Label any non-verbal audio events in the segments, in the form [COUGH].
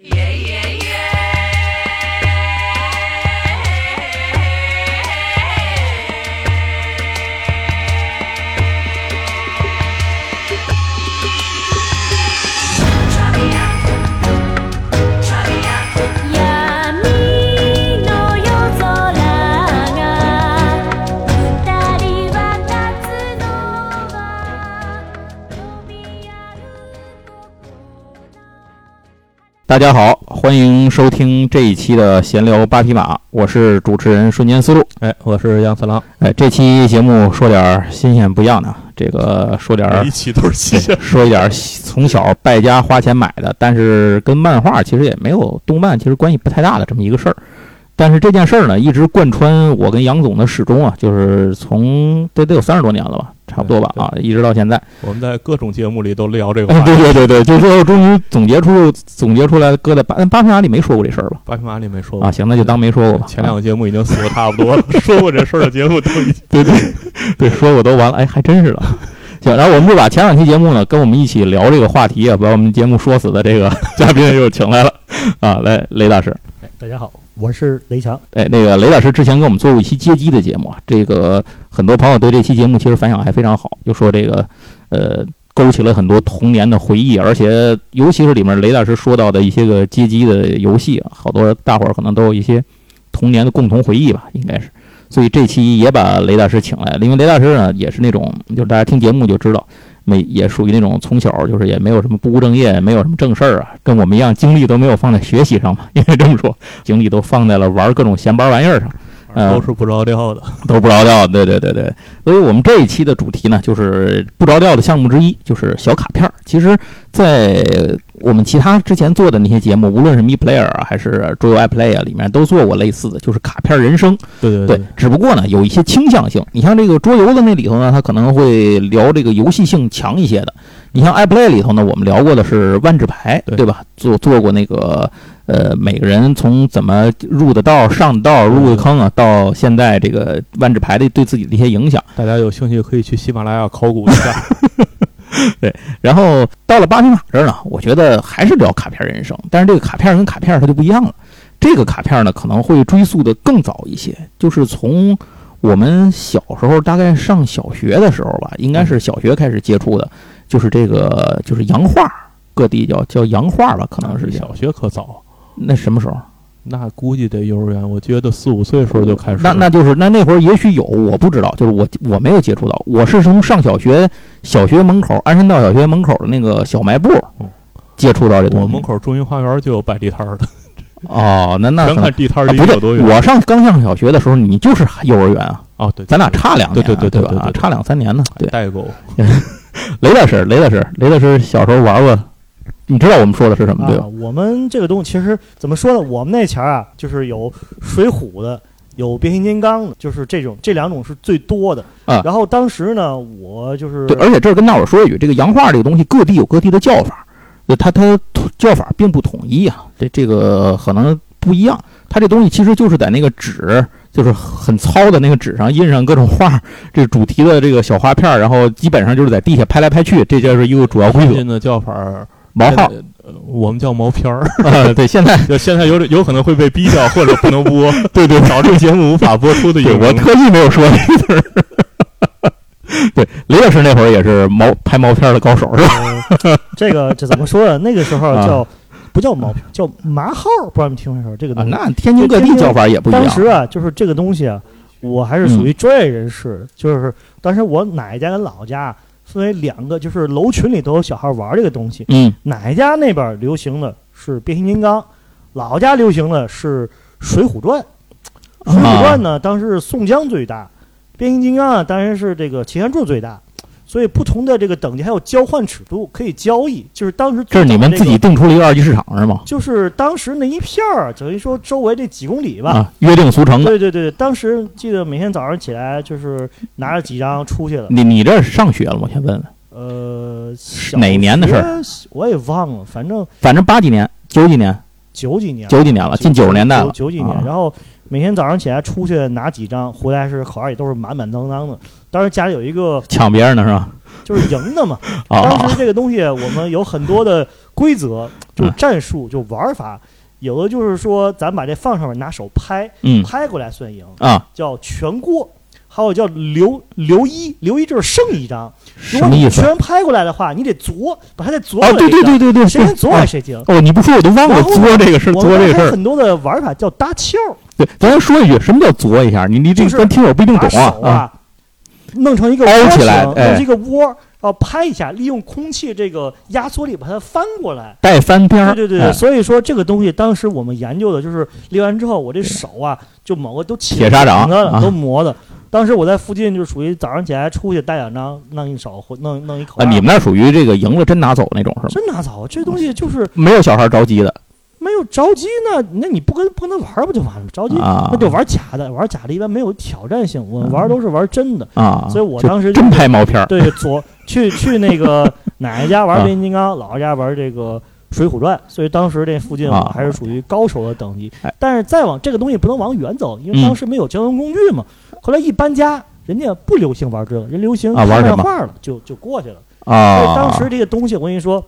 Yeah, yeah. 大家好，欢迎收听这一期的闲聊八匹马，我是主持人瞬间思路。哎，我是杨四郎，哎，这期节目说点儿新鲜不一样的，这个说点一期都是新鲜，说一点儿从小败家花钱买的，但是跟漫画其实也没有动漫其实关系不太大的这么一个事儿。但是这件事儿呢，一直贯穿我跟杨总的始终啊，就是从这得有三十多年了吧，差不多吧啊，一直到现在。我们在各种节目里都聊这个哎，话题。[LAUGHS] 对对对对，就最后终于总结出总结出来，搁在八八匹马里没说过这事儿吧？八匹马里没说过啊，行，那就当没说过吧。前两个节目已经死的差不多了，[LAUGHS] 说过这事儿的节目都已经对对对，说过都完了，哎，还真是的。[LAUGHS] 行，然后我们就把前两期节目呢，跟我们一起聊这个话题啊，把我们节目说死的这个嘉宾又请来了啊，来雷大师。哎，大家好，我是雷强。哎，那个雷老师之前给我们做过一期街机的节目啊，这个很多朋友对这期节目其实反响还非常好，就说这个呃勾起了很多童年的回忆，而且尤其是里面雷大师说到的一些个街机的游戏啊，好多大伙儿可能都有一些童年的共同回忆吧，应该是。所以这期也把雷大师请来了，因为雷大师呢也是那种，就是大家听节目就知道，没也属于那种从小就是也没有什么不务正业，没有什么正事儿啊，跟我们一样，精力都没有放在学习上嘛，应该这么说，精力都放在了玩各种闲班玩意儿上。嗯都是不着调的。[LAUGHS] [LAUGHS] 都不着调，对对对对。所以我们这一期的主题呢，就是不着调的项目之一，就是小卡片儿。其实，在我们其他之前做的那些节目，无论是 Me Player 啊，还是桌游 iPlay 啊，里面都做过类似的，就是卡片人生。对对对，只不过呢，有一些倾向性。你像这个桌游的那里头呢，它可能会聊这个游戏性强一些的。你像 iPlay 里头呢，我们聊过的是万智牌，对对吧？做做过那个呃，每个人从怎么入的道、上的道、入的坑啊，到现在这个万智牌的对自己的一些影响。大家有兴趣可以去喜马拉雅考古一下。[LAUGHS] 对然后到了八匹马这儿呢，我觉得还是聊卡片人生，但是这个卡片跟卡片它就不一样了。这个卡片呢，可能会追溯的更早一些，就是从我们小时候大概上小学的时候吧，应该是小学开始接触的，就是这个就是洋画，各地叫叫洋画吧，可能是小学可早，那什么时候？那估计得幼儿园。我觉得四五岁的时候就开始。那那就是那那会儿也许有，我不知道，就是我我没有接触到，我是从上小学小学门口安山道小学门口的那个小卖部嗯接触到这东西。我门口中心花园就有摆地摊的，哦，那那全看地摊离有多，远。我上刚上小学的时候，你就是幼儿园啊，哦，对，咱俩差两年啊，对对对吧？对对对啊差两三年呢。对，代沟。[LAUGHS] 雷老师，雷老师，雷老师小时候玩过，你知道我们说的是什么对吧啊，？我们这个东西其实怎么说呢？我们那前儿啊，就是有水浒的，有变形金刚的，就是这种这两种是最多的。啊然后当时呢，我就是对，而且这儿跟大伙儿说一句，这个洋画这个东西各地有各地的叫法，它它叫法并不统一啊，这这个可能不一样。它这东西其实就是在那个纸，就是很糙的那个纸上印上各种画，这主题的这个小画片儿，然后基本上就是在地下拍来拍去，这就是一个主要规则。最近的叫法儿，毛号，呃我们叫毛片儿。[LAUGHS] 呃，对，现在就现在有有可能会被逼掉，或者不能播，[LAUGHS] 对对，导致节目无法播出的对我。特意没有说这个字儿。[LAUGHS] 对，雷老师那会儿也是毛拍毛片儿的高手，是吧？呃这个这怎么说呢？那个时候啊叫不叫毛片，叫麻号，不知道你们听没听说这个啊，东西？那天津各地叫法也不一样。当时啊，就是这个东西啊，我还是属于专业人士，就是当时我奶家跟老家分为两个，就是楼群里都有小孩玩这个东西。嗯奶家那边流行的是变形金刚，老家流行的是水浒传。水浒传呢，当时是宋江最大，变形金刚啊，当然是这个齐天柱最大。所以不同的这个等级还有交换尺度，可以交易。就是当时这是你们自己定出了一个二级市场是吗？就是当时那一片儿，等于说周围这几公里吧，啊，约定俗成的。对对对，当时记得每天早上起来就是拿着几张出去了。你你这是上学了吗？我先问问，呃，哪年的事儿？我也忘了，反正反正八几年、九几年、九几年，九几年了，近九十年代了。九九几年。啊然后每天早上起来出去拿几张，回来是口袋里都是满满当当的。当时家里有一个抢别人的是吧？就是赢的嘛。啊 [LAUGHS] 当时这个东西我们有很多的规则，就是嗯战术，就玩法。有的就是说，咱把这放上面，拿手拍，嗯拍过来算赢，啊，叫全过。还有叫留留一，留一就是剩一张。如果你什么意思？全拍过来的话，你得啄，把它再啄哦，过来。对对对对对，谁先啄谁赢。哦，你不说我都忘了作这个事儿，这个事儿。很多的玩法叫搭翘，对，咱先说一句，什么叫作一下？你你这就是个咱听友不一定懂啊啊，弄成一个凹窝起来弄成一个窝，然后拍一下，利用空气这个压缩力把它翻过来。带翻边儿。对对对，哎所以说这个东西当时我们研究的就是练完之后，我这手啊就某个都起铁砂掌都磨的。当时我在附近就属于早上起来出去带两张，弄一手或弄弄一口啊，你们那属于这个赢了真拿走那种是吗？真拿走，这东西就是没有小孩着急的没有着急呢，那你不跟不跟他玩不就完了吗？着急啊那就玩假的，玩假的一般没有挑战性，我们玩都是玩真的。啊，所以我当时就真拍毛片儿对，左去去那个 [LAUGHS] 奶奶家玩啊变形金刚，姥姥家玩这个《水浒传》，所以当时这附近还是属于高手的等级哎。但是再往这个东西不能往远走，因为嗯当时没有交通工具嘛。后来一搬家，人家不流行玩这个，人流行看漫画了，就就过去了。所啊以。当时这个东西，我跟你说，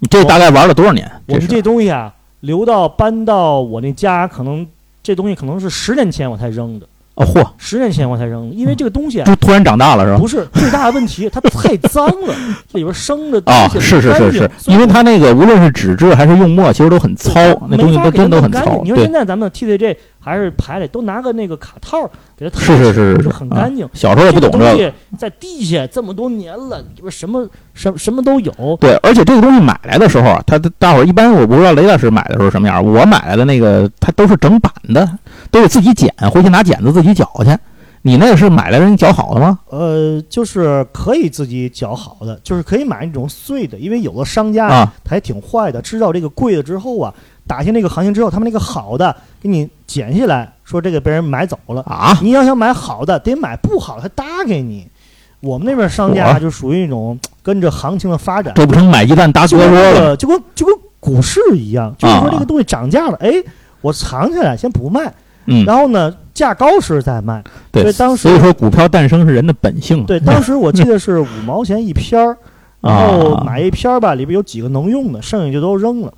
你这大概玩了多少年？我们这东西啊，留到搬到我那家，可能这东西可能是十年前我才扔的，哦嚯，十年前我才扔的，因为这个东西啊。就突然长大了是吧？不是最大的问题，它 [LAUGHS] 太脏了，这里边生的东啊，西不是是是是，因为它那个无论是纸质还是用墨，其实都很糙，那东西都真都很糙。你。说现，在咱们 TCG 还是排里都拿个那个卡套给它套是是是是，就是很干净。小时候也不懂这个。这个东西在地下这么多年了，里边什么什什么都有。对，而且这个东西买来的时候啊，它大伙儿一般我不知道雷老师买的时候什么样，我买来的那个它都是整版的，都得自己剪，回去拿剪子自己绞去。你那个是买来人绞好的吗？呃，就是可以自己绞好的，就是可以买那种碎的，因为有的商家啊他还挺坏的，知道这个贵了之后啊，打下那个行情之后，他们那个好的给你剪下来，说这个被人买走了。啊，你要想买好的，得买不好的，他搭给你。我们那边商家就属于那种跟着行情的发展，这不成买鸡蛋搭就跟胳窝了？就跟就跟股市一样，就是说啊这个东西涨价了，哎，我藏起来先不卖，嗯，然后呢价高时再卖。对，所以当时所以说股票诞生是人的本性。对，当时我记得是五毛钱一篇儿，[LAUGHS] 然后啊，买一篇儿吧，里边有几个能用的，剩下就都扔了。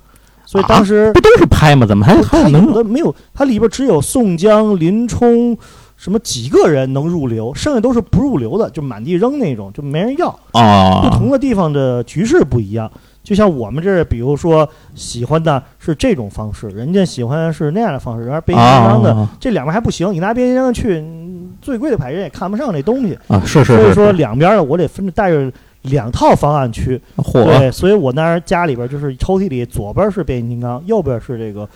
所以啊当时不都是拍吗？怎么还还能的没有，它里边只有宋江、林冲。什么几个人能入流，剩下都是不入流的，就满地扔那种，就没人要啊。不啊？同的地方的局势不一样，就像我们这儿，比如说喜欢的是这种方式，人家喜欢是那样的方式，然后变形金刚的、啊这两边还不行，你拿变形金刚去，嗯最贵的牌人也看不上这东西，啊，是是所以是，是说两边的我得分着带着两套方案去。嚯对，所以我那儿家里边就是抽屉里左边是变形金刚，右边是这个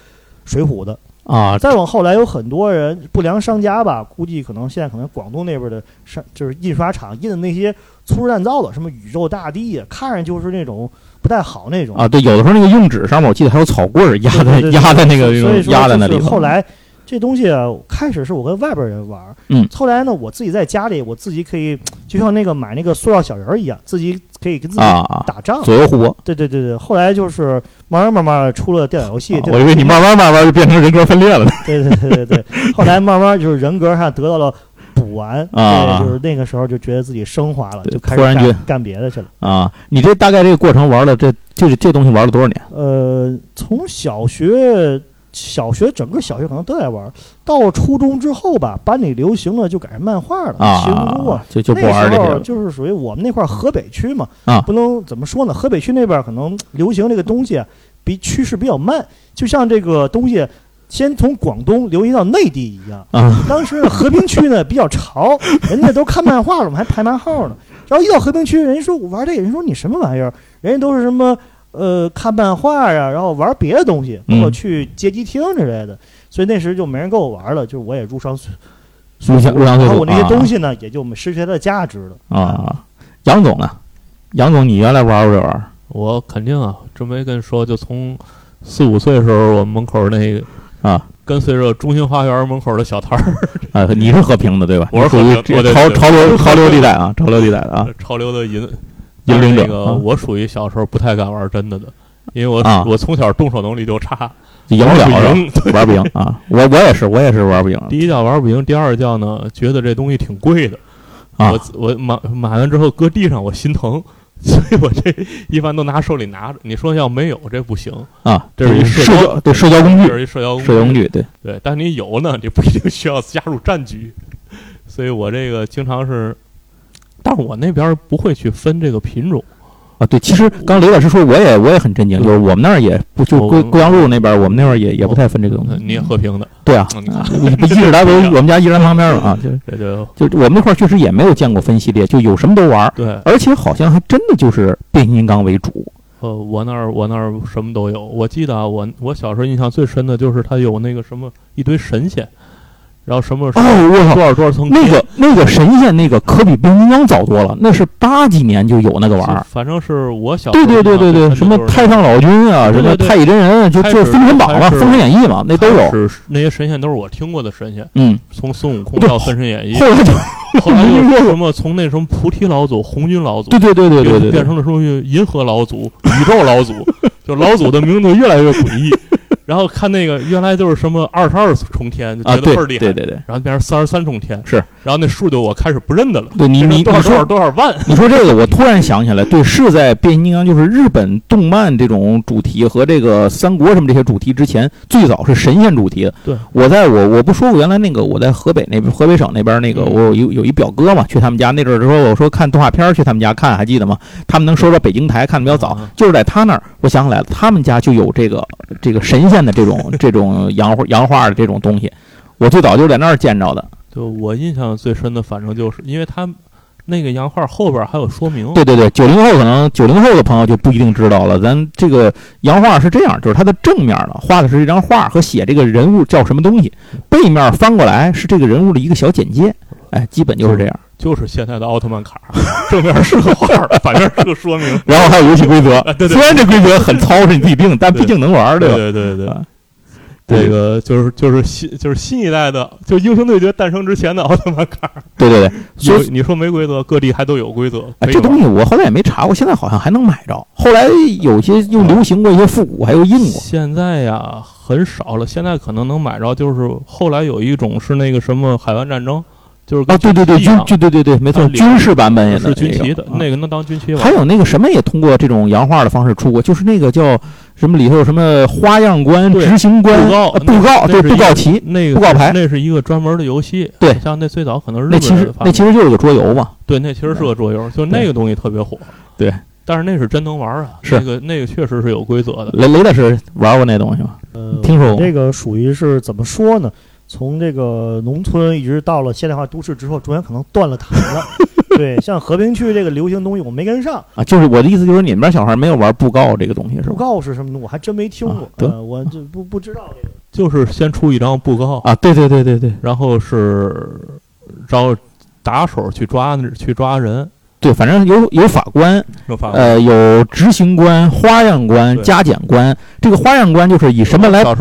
水浒的。啊，再往后来有很多人不良商家吧，估计可能现在可能广东那边的商就是印刷厂印的那些粗制滥造的，什么宇宙大帝呀，看着就是那种不太好那种。啊，对，有的时候那个用纸上面，我记得还有草棍儿压在压在那个压在那里后来这东西啊，开始是我跟外边人玩，嗯，后来呢，我自己在家里，我自己可以就像那个买那个塑料小人儿一样，自己可以跟自己啊，打仗。左右互搏。对对对对，后来就是慢慢慢慢出了电脑游戏，啊我以为你慢慢慢慢就变成人格分裂了呢。[LAUGHS] 对对对对对，后来慢慢就是人格上得到了补完，啊，就是那个时候就觉得自己升华了，就开始干干别的去了。啊，你这大概这个过程玩了这这这东西玩了多少年？呃，从小学。小学整个小学可能都在玩，到初中之后吧，班里流行了就改成漫画了，啊，就就不那时候玩这些了就是属于我们那块儿河北区嘛，啊不能怎么说呢？河北区那边可能流行这个东西啊比趋势比较慢，就像这个东西先从广东流行到内地一样。啊当时呢和平区呢比较潮，[LAUGHS] 人家都看漫画了，我们还排漫号呢。然后一到和平区，人家说我玩这个，人说你什么玩意儿？人家都是什么呃看漫画呀、然后玩别的东西，包括嗯去街机厅之类的。所以那时就没人跟我玩了，就是我也入商岁入乡入乡随俗然后我那些啊东西呢，也就失去它的价值了。啊，杨总呢？杨总，你原来玩不这玩意儿我肯定啊，这没跟你说，就从四五岁的时候，我们门口那个啊跟随着中心花园门口的小摊儿，[LAUGHS] 啊？你是和平的对吧？我是属于和平我对对潮潮流 [LAUGHS] 潮流地带啊，潮流地带的啊，潮流的引引领者那个啊我属于小时候不太敢玩真的的，因为我、啊我从小动手能力就差，赢不了玩不赢。玩不赢啊！我我也是，我也是玩不赢第一叫玩不赢，第二叫呢，觉得这东西挺贵的。啊我我买买完之后搁地上，我心疼，[LAUGHS] 所以我这一般都拿手里拿着。你说要没有这不行，啊，这是一社社交交对社交工具，这是一社交工具。社交工具对。对，但你有呢，你不一定需要加入战局。所以我这个经常是，但是我那边不会去分这个品种。啊，对，其实刚刚雷老师说，我也我也很震惊，就是我们那儿也不就我贵贵阳路那边，我们那边也也不太分这个东西。嗯你也和平的，对啊，嗯你不一直来我 [LAUGHS] 我们家一直在旁边了啊，就就就我们那块儿确实也没有见过分系列，就有什么都玩儿，对。而且好像还真的就是变形金刚为主。呃，我那儿我那儿什么都有。我记得啊，我我小时候印象最深的就是它有那个什么一堆神仙，然后什么哦，我操！多少多少层那个那个神仙那个可比变形金刚早多了，那是八几年就有那个玩意儿。反正是我小时对候对对对对，什么太上老君啊，什么太乙真人，就就封神榜嘛，封神演义嘛，那都有。是那些神仙都是我听过的神仙，嗯，从孙悟空到封神演义，后来就 [LAUGHS] 后来又什么从那什么菩提老祖、红军老祖，对对对对对对对，变成了什么银河老祖、宇宙老祖，就老祖的名字越来越诡异。然后看那个原来就是什么二十二重天，就啊，对觉得倍儿厉害，对对对。然后变成三十三重天，是，然后那数就我开始不认得了，对，你你多少多少说多少万，[LAUGHS] 你说这个，我突然想起来，对，是在变形金刚就是日本动漫这种主题和这个三国什么这些主题之前，最早是神仙主题。的。对，我在我我不说过原来那个我在河北那边河北省那边那个嗯。我有一有一表哥嘛，去他们家那阵儿说我说看动画片儿去他们家看，还记得吗？他们能说到北京台看的比较早啊，就是在他那儿，我想起来了，他们家就有这个这个神仙的这种这种洋画洋画的这种东西，我最早就在那儿见着的。就我印象最深的，反正就是因为他那个洋画后边还有说明，对对对，九零后可能九零后的朋友就不一定知道了。咱这个洋画是这样，就是它的正面呢画的是一张画和写这个人物叫什么东西，背面翻过来是这个人物的一个小简介。哎，基本就是这样。就是现在的奥特曼卡，[LAUGHS] 正面是个画，反面是个说明。[LAUGHS] 然后还有游戏规则啊，对对虽然这规则很糙是你自己定，但毕竟能玩，对吧？对对对啊，这个就是就是新就是新一代的，就英雄对决诞生之前的奥特曼卡。对对对，所以有你说没规则，各地还都有规则。这东西我后来也没查过，现在好像还能买着。后来有些又流行过一些复古，还有印过。现在呀很少了，现在可能能买着，就是后来有一种是那个什么海湾战争，就是啊，对对对，军军对对对对，没错，军事版本也是军旗的，啊那个能当军旗玩。还有那个什么也通过这种洋画的方式出过，就是那个叫什么里头有什么花样官、执行官、布告呃布告，对布告旗，那个布告牌那是一个专门的游戏。对像那最早可能是那其实那其实就是个桌游嘛。对，那其实是个桌游，就那个东西特别火。对，但是那是真能玩啊，是那个那个确实是有规则的。雷雷大师玩过那东西吗？呃，听说过这个属于是怎么说呢？从这个农村一直到了现代化都市之后，中间可能断了台了。[LAUGHS] 对，像和平区这个流行东西我没跟上。啊，就是我的意思就是你们那小孩没有玩布告这个东西是布？告是什么，我还真没听过啊。呃，我就不不知道这个。就是先出一张布告，啊，对对对对对然后是找打手去抓去抓人，对，反正有有法官，呃，有执行官、花样官、加减官。这个花样官就是以什么来来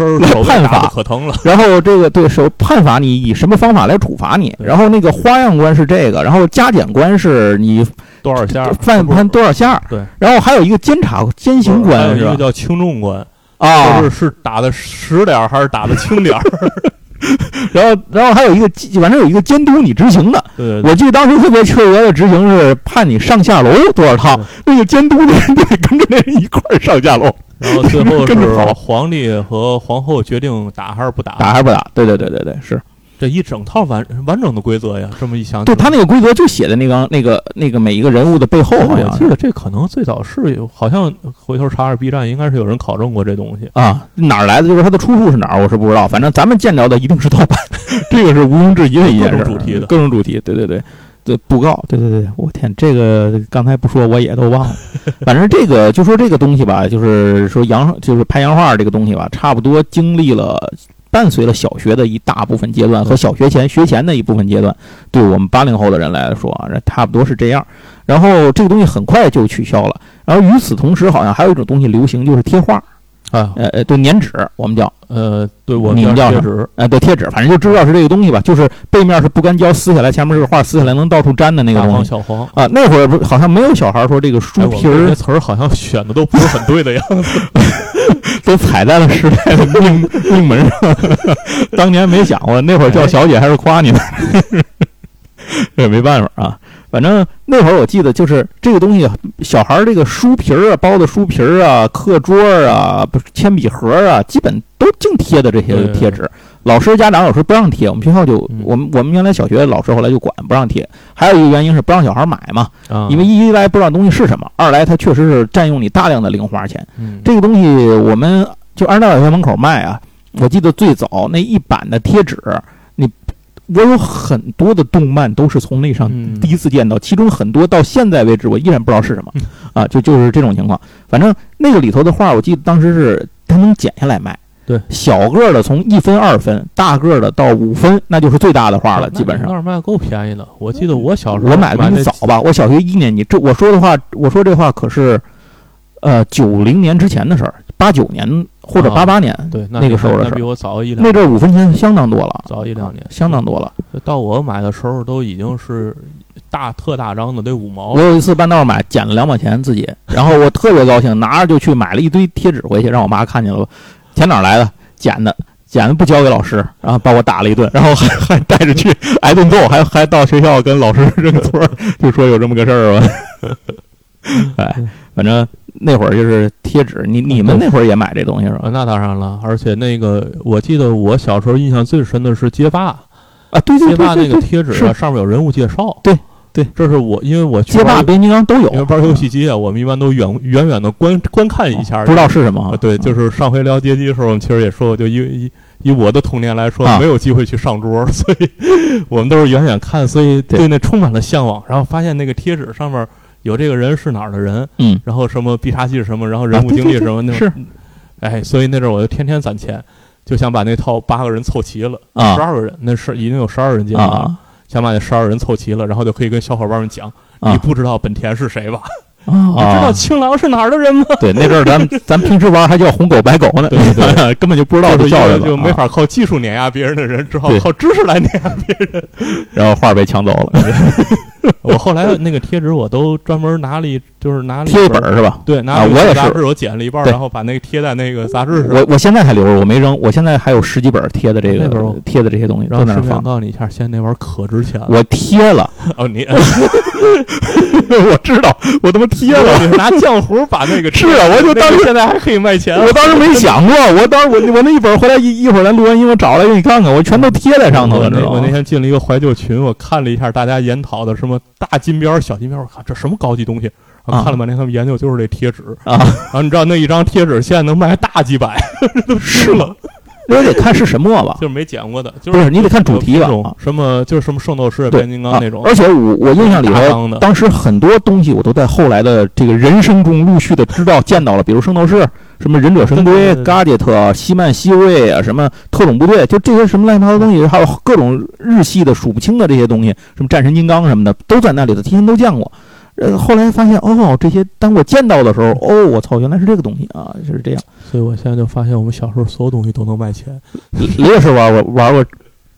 判罚可疼了，然后这个对手判罚你以什么方法来处罚你，然后那个花样官是这个，然后加减官是你多少下？犯判多少下，对，然后还有一个监察监刑官是吧？一个叫轻重官，啊就，是是打的实点儿还是打的轻点儿？[LAUGHS] [LAUGHS] 然后然后还有一个反正有一个监督你执行的，对对对。我记得当时特别缺德的执行是判你上下楼多少趟，那个监督的人得跟着那人一块儿上下楼，然后最后 [LAUGHS] 是皇帝和皇后决定打还是不打，打还是不打？对对对对对，是这一整套完完整的规则呀。这么一想，对他那个规则就写在那个那个那个每一个人物的背后，好像是我记得这可能最早是有，好像回头查查 B 站，应该是有人考证过这东西。啊，哪儿来的？就是它的出处是哪儿，我是不知道。反正咱们见着的一定是盗版，[LAUGHS] 这个是毋庸置疑的一件事。[LAUGHS] 各种主题的各种主题，对对对。这布告，对对对，我天，这个刚才不说我也都忘了。[LAUGHS] 反正这个就说这个东西吧，就是说洋，就是拍洋画这个东西吧，差不多经历了伴随了小学的一大部分阶段和小学前学前的一部分阶段，对我们八零后的人来说啊，这差不多是这样。然后这个东西很快就取消了。然后与此同时，好像还有一种东西流行，就是贴画，啊，呃呃，对，粘纸，我们叫，呃，对我们叫什贴纸，呃，对，贴纸，反正就知道是这个东西吧，就是背面是不干胶撕下来，前面是个画撕下来能到处粘的那个东西小黄。啊。那会儿不好像没有小孩说这个哎书皮儿词儿好像选的都不是很对的样子。[LAUGHS] 都踩在了时代的命 [LAUGHS] 命门上。当年没想过，那会儿叫小姐还是夸你呢，这 [LAUGHS] 也没办法啊。反反正那会儿我记得就是这个东西，小孩儿这个书皮儿啊，包的书皮儿啊，课桌儿啊，不是铅笔盒儿啊，基本都净贴的这些对贴纸。老师、家长有时候不让贴，我们学校就嗯我们我们原来小学老师后来就管不让贴。还有一个原因是不让小孩买嘛，啊，因为一来不知道东西是什么，二来它确实是占用你大量的零花钱。嗯这个东西我们就二十大小学门口卖啊，我记得最早那一版的贴纸，你我有很多的动漫都是从那上嗯第一次见到，其中很多到现在为止我依然不知道是什么啊，就就是这种情况。反正那个里头的画，我记得当时是它能剪下来卖。对，小个儿的从一分、二分，大个儿的到五分，那就是最大的画了，基本上那。儿卖够便宜的。我记得我小时候我买的比你早吧，我小学一年级。这我说的话，我说这话可是，呃，九零年之前的事儿，八九年或者啊八八年，对，那个时候的事儿。那比我早一两那阵儿五分钱相当多了，早一两年，相当多了。到我买的时候都已经是大特大张的，得五毛我。有一次半道儿买，捡了两毛钱自己，然后我特别高兴，拿着就去买了一堆贴纸回去，让我妈看见了，钱哪儿来的？捡的。捡的不交给老师，然后把我打了一顿，然后还 [LAUGHS] 还带着去挨顿揍，还还到学校跟老师 [LAUGHS] 认错，就说有这么个事儿吧。[LAUGHS] 哎，反正那会儿就是贴纸，你你们那会儿也买这东西是吧啊，？那当然了，而且那个我记得我小时候印象最深的是街霸，啊，对对街霸对对对，那个贴纸上面有人物介绍。对对，这是我因为我街霸、变形金刚都有，因为玩游戏机啊，我们一般都远远远的观观看一下，不知道是什么。啊，对，就是上回聊街机的时候，我们其实也说过，就以以以我的童年来说，啊。没有机会去上桌，[LAUGHS] 所以 [LAUGHS] 我们都是远远看，所以对。对那充满了向往。然后发现那个贴纸上面有这个人是哪儿的人，嗯，然后什么必杀技是什么，然后人物经历什么，那是，哎，所以那阵儿我就天天攒钱，就想把那套八个人凑齐了，啊。十二个人，那是已经有十二人进来了，啊想把那十二人凑齐了，然后就可以跟小伙伴们讲，啊你不知道本田是谁吧？啊你知道啊！青狼是哪儿的人吗？[LAUGHS] 对，那阵儿咱 [LAUGHS] 咱平时玩还叫红狗白狗呢，对对 [LAUGHS] 根本就不知道是叫什么，就没啊。法靠技术碾压别人的人，只好靠知识来碾压别人。然后画被抢走了，我后来那个贴纸我都专门拿了一，就是拿了贴一本是吧？对，拿啊了一我也是杂志，我剪了一半然后把那个贴在那个杂志上。我我现在还留着，我没扔，我现在还有十几本贴的这个贴的这些东西然后顺便都在那放。告诉你一下，现在那玩意儿可值钱了。我贴了，哦，你我知道，我他妈贴了。拿浆糊把那个 [LAUGHS] 是啊我就当时现在还可以卖钱。我当时没想过，我当时我我那一本回来一一会儿咱录完音，我找来给你看看，我全都贴在上头了，知道吗我那？天进了一个怀旧群，我看了一下大家研讨的什么大金边、小金边，我看这什么高级东西。我啊看了半天，他们研究就是这贴纸啊。然后你知道那一张贴纸现在能卖大几百，[LAUGHS] 都是了，[LAUGHS] 那得看是什么吧？就是没讲过的，就不是你得看主题吧什么就是什么圣斗士、对变形金刚啊那种，而且我我印象里头。当时很多东西我都在后来的这个人生中陆续的知道见到了，比如圣斗士、什么忍者神龟对对对、对嘎杰特、西曼西瑞啊，什么特种部队，就这些什么乱七八糟东西，还有各种日系的数不清的这些东西，什么战神金刚什么的，都在那里头，提前都见过。呃，后来发现哦，这些当我见到的时候，哦，我操，原来是这个东西啊，就是这样。所以我现在就发现，我们小时候所有东西都能卖钱。李老师玩过玩过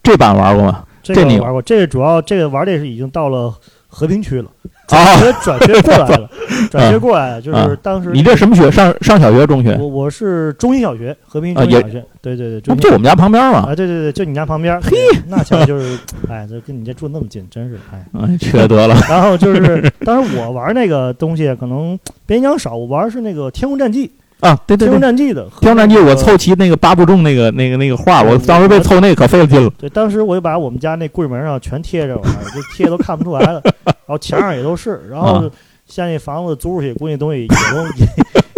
这版玩过吗？这个玩过，这个主要这个玩的是已经到了和平区了，啊转学转学过来了，[LAUGHS] 转学过来了，就是啊当时你这什么学？上上小学、中学？我我是中心小学，和平中心小学，对对对，就我们家旁边嘛？啊，对对对，就你家旁边，嘿，那巧就是，[LAUGHS] 哎，这跟你这住那么近，真是哎。哎，缺德了。[LAUGHS] 然后就是，当时我玩那个东西，可能变形金刚少，我玩的是那个《天空战记》，啊，对对对天空对，战记的。和天战记那个我凑齐那个八部众那个那个那个画，我当时被凑那个可费了劲了。对，当时我就把我们家那柜门上全贴着玩儿，就贴都看不出来了，[LAUGHS] 然后墙上也都是，然后啊现在那房子租出去，估计东西也都 [LAUGHS] 也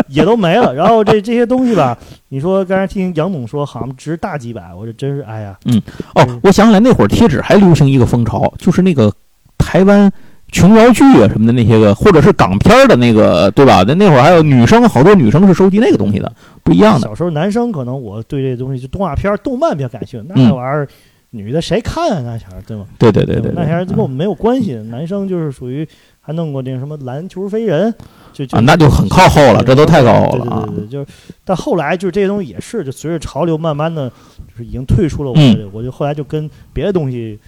也都没了。然后这这些东西吧，你说刚才听杨总说好像值大几百，我这真是哎呀，嗯哦，我想起来那会儿贴纸还流行一个风潮，就是那个台湾琼瑶剧啊什么的那些个，或者是港片儿的那个，对吧？那那会儿还有女生，好多女生是收集那个东西的，不一样的。小时候男生可能我对这东西就动画片儿、动漫比较感兴趣，那嗯玩意儿。女的谁看啊？那前儿对吗？对对对对对，那前儿跟我嗯们没有关系。男生就是属于还弄过那个什么篮球飞人，就就啊，那就很靠后了，这都太靠后了啊对！对对，就是，但后来就是这些东西也是，就随着潮流慢慢的，就是已经退出了我嗯，我就后来就跟别的东西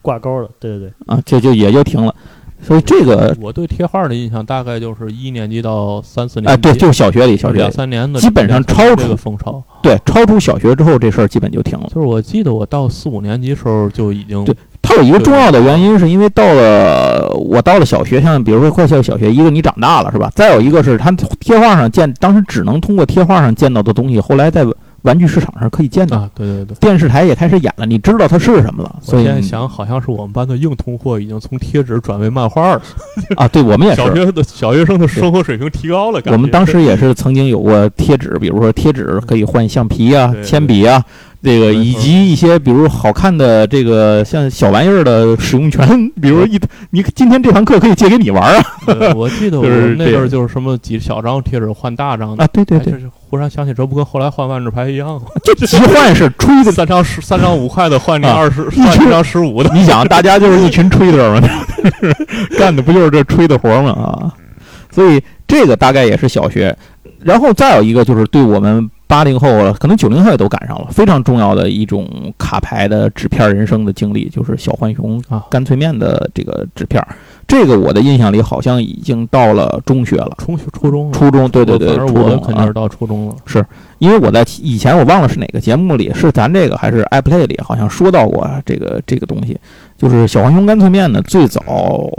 挂钩了。对对对，啊，就就也就停了。所以这个，我对贴画的印象大概就是一年级到三四年哎，级，对，就是小学里，小学两，三年的，基本上超出这个风潮。对，超出小学之后，这事儿基本就停了。就是我记得我到四五年级时候就已经对它有一个重要的原因，是因为到了我到了小学，像比如说快校小学，一个你长大了是吧？再有一个是它贴画上见，当时只能通过贴画上见到的东西，后来在玩具市场上可以见到，啊，对对对。电视台也开始演了，你知道它是什么了。所以我现在想，好像是我们班的硬通货已经从贴纸转为漫画了。[LAUGHS] 啊，对我们也是小，学的小学生的生活水平提高了，我们当时也是曾经有过贴纸，比如说贴纸可以换橡皮啊、铅笔啊，这个以及一些比如好看的这个像小玩意儿的使用权，[LAUGHS] 比如一你今天这堂课可以借给你玩啊呃我记得 [LAUGHS] 我们那阵儿就是什么几小张贴纸换大张的。啊，对对对，哎就是忽然想起，这不跟后来换万智牌一样吗？就集换是吹的。三张十三张五块的换你啊二十，换一张十五的。你想，大家就是一群吹的嘛，[LAUGHS] 干的不就是这吹的活儿吗？啊，所以这个大概也是小学，然后再有一个就是对我们八零后了，可能九零后也都赶上了，非常重要的一种卡牌的纸片人生的经历，就是小浣熊啊干脆面的这个纸片儿。这个我的印象里好像已经到了中学了，初初中，初中，对对对，初中肯定是到初中了。是因为我在以前我忘了是哪个节目里，是咱这个还是 iPlay 里，好像说到过这个这个东西，就是小浣熊干脆面呢。最早，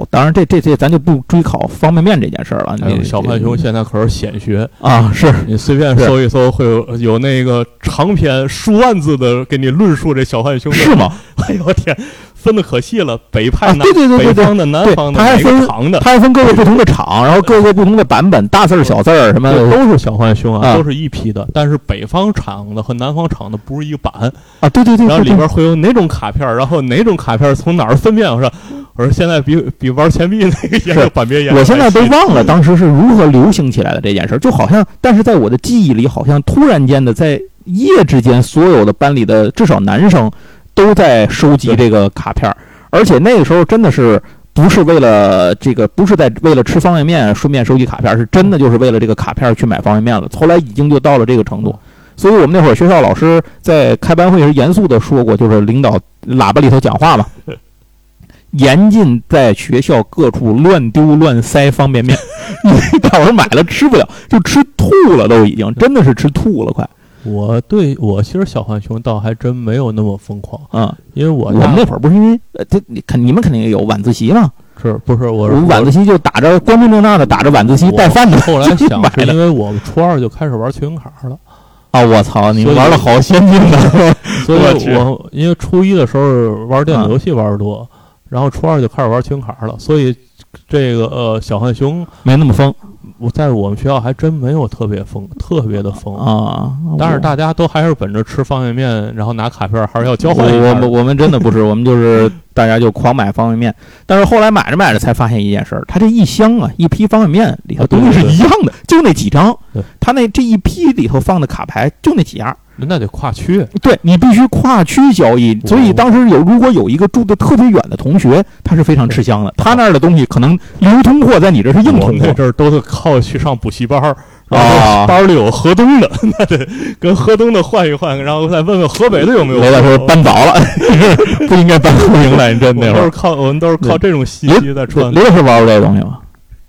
当然这这这咱就不追考方便面这件事儿了。小浣熊现在可是显学，啊，是你随便搜一搜，会有有那个长篇数万字的给你论述这小浣熊。是吗？[LAUGHS] 哎呦我天，分的可细了，北派啊南、对对对对对。北方的、南方的，它还分厂的，它还分各个不同的厂，然后各个不同的版本，大字儿、小字儿什么的。都是小浣熊啊，啊。都是一批的。但是北方厂的和南方厂的不是一个版，啊，对对对，然后里边会有哪种卡片，然后哪种卡片从哪儿分辨。我说，我说现在比比玩钱币那个研究版别研究我现在都忘了当时是如何流行起来的这件事儿，就好像，但是在我的记忆里，好像突然间的，在一夜之间，所有的班里的至少男生都在收集这个卡片儿，而且那个时候真的是。不是为了这个，不是在为了吃方便面顺便收集卡片，是真的就是为了这个卡片去买方便面了。后来已经就到了这个程度，所以我们那会儿学校老师在开班会时严肃的说过，就是领导喇叭里头讲话嘛，[LAUGHS] 严禁在学校各处乱丢乱塞方便面，因为大伙儿买了吃不了，就吃吐了，都已经真的是吃吐了，快我对我其实小浣熊倒还真没有那么疯狂，啊！因为我我们那会儿不是因为呃，这你肯你们肯定也有晚自习嘛，是不是我晚自习就打着光明正大的打着晚自习带饭的，后来 [LAUGHS] 想是因为我们初二就开始玩群卡了，啊！我操，你们玩的好先进的，[LAUGHS] 所以我我因为初一的时候玩电子游戏玩的多，然后初二就开始玩群卡了，所以这个呃小浣熊没那么疯我在我们学校还真没有特别疯，特别的疯。啊！但是大家都还是本着吃方便面，然后拿卡片，还是要交换一下。我们我们真的不是，我们就是 [LAUGHS] 大家就狂买方便面，但是后来买着买着才发现一件事儿，它这一箱啊，一批方便面里头东西是一样的，就那几张对，它那这一批里头放的卡牌就那几样，那得跨区，对你必须跨区交易，所以当时有如果有一个住的特别远的同学，他是非常吃香的，他那儿的东西可能流通货在你这是硬通货我们那阵儿都是靠去上补习班儿，然啊后班里有河东的，[LAUGHS] 那得跟河东的换一换，然后再问问河北的有没有。雷大叔搬早了，[LAUGHS] 不应该搬后营来，真我们那会儿。都是靠我们都是靠这种信息在传。雷大叔玩过这个东西吗？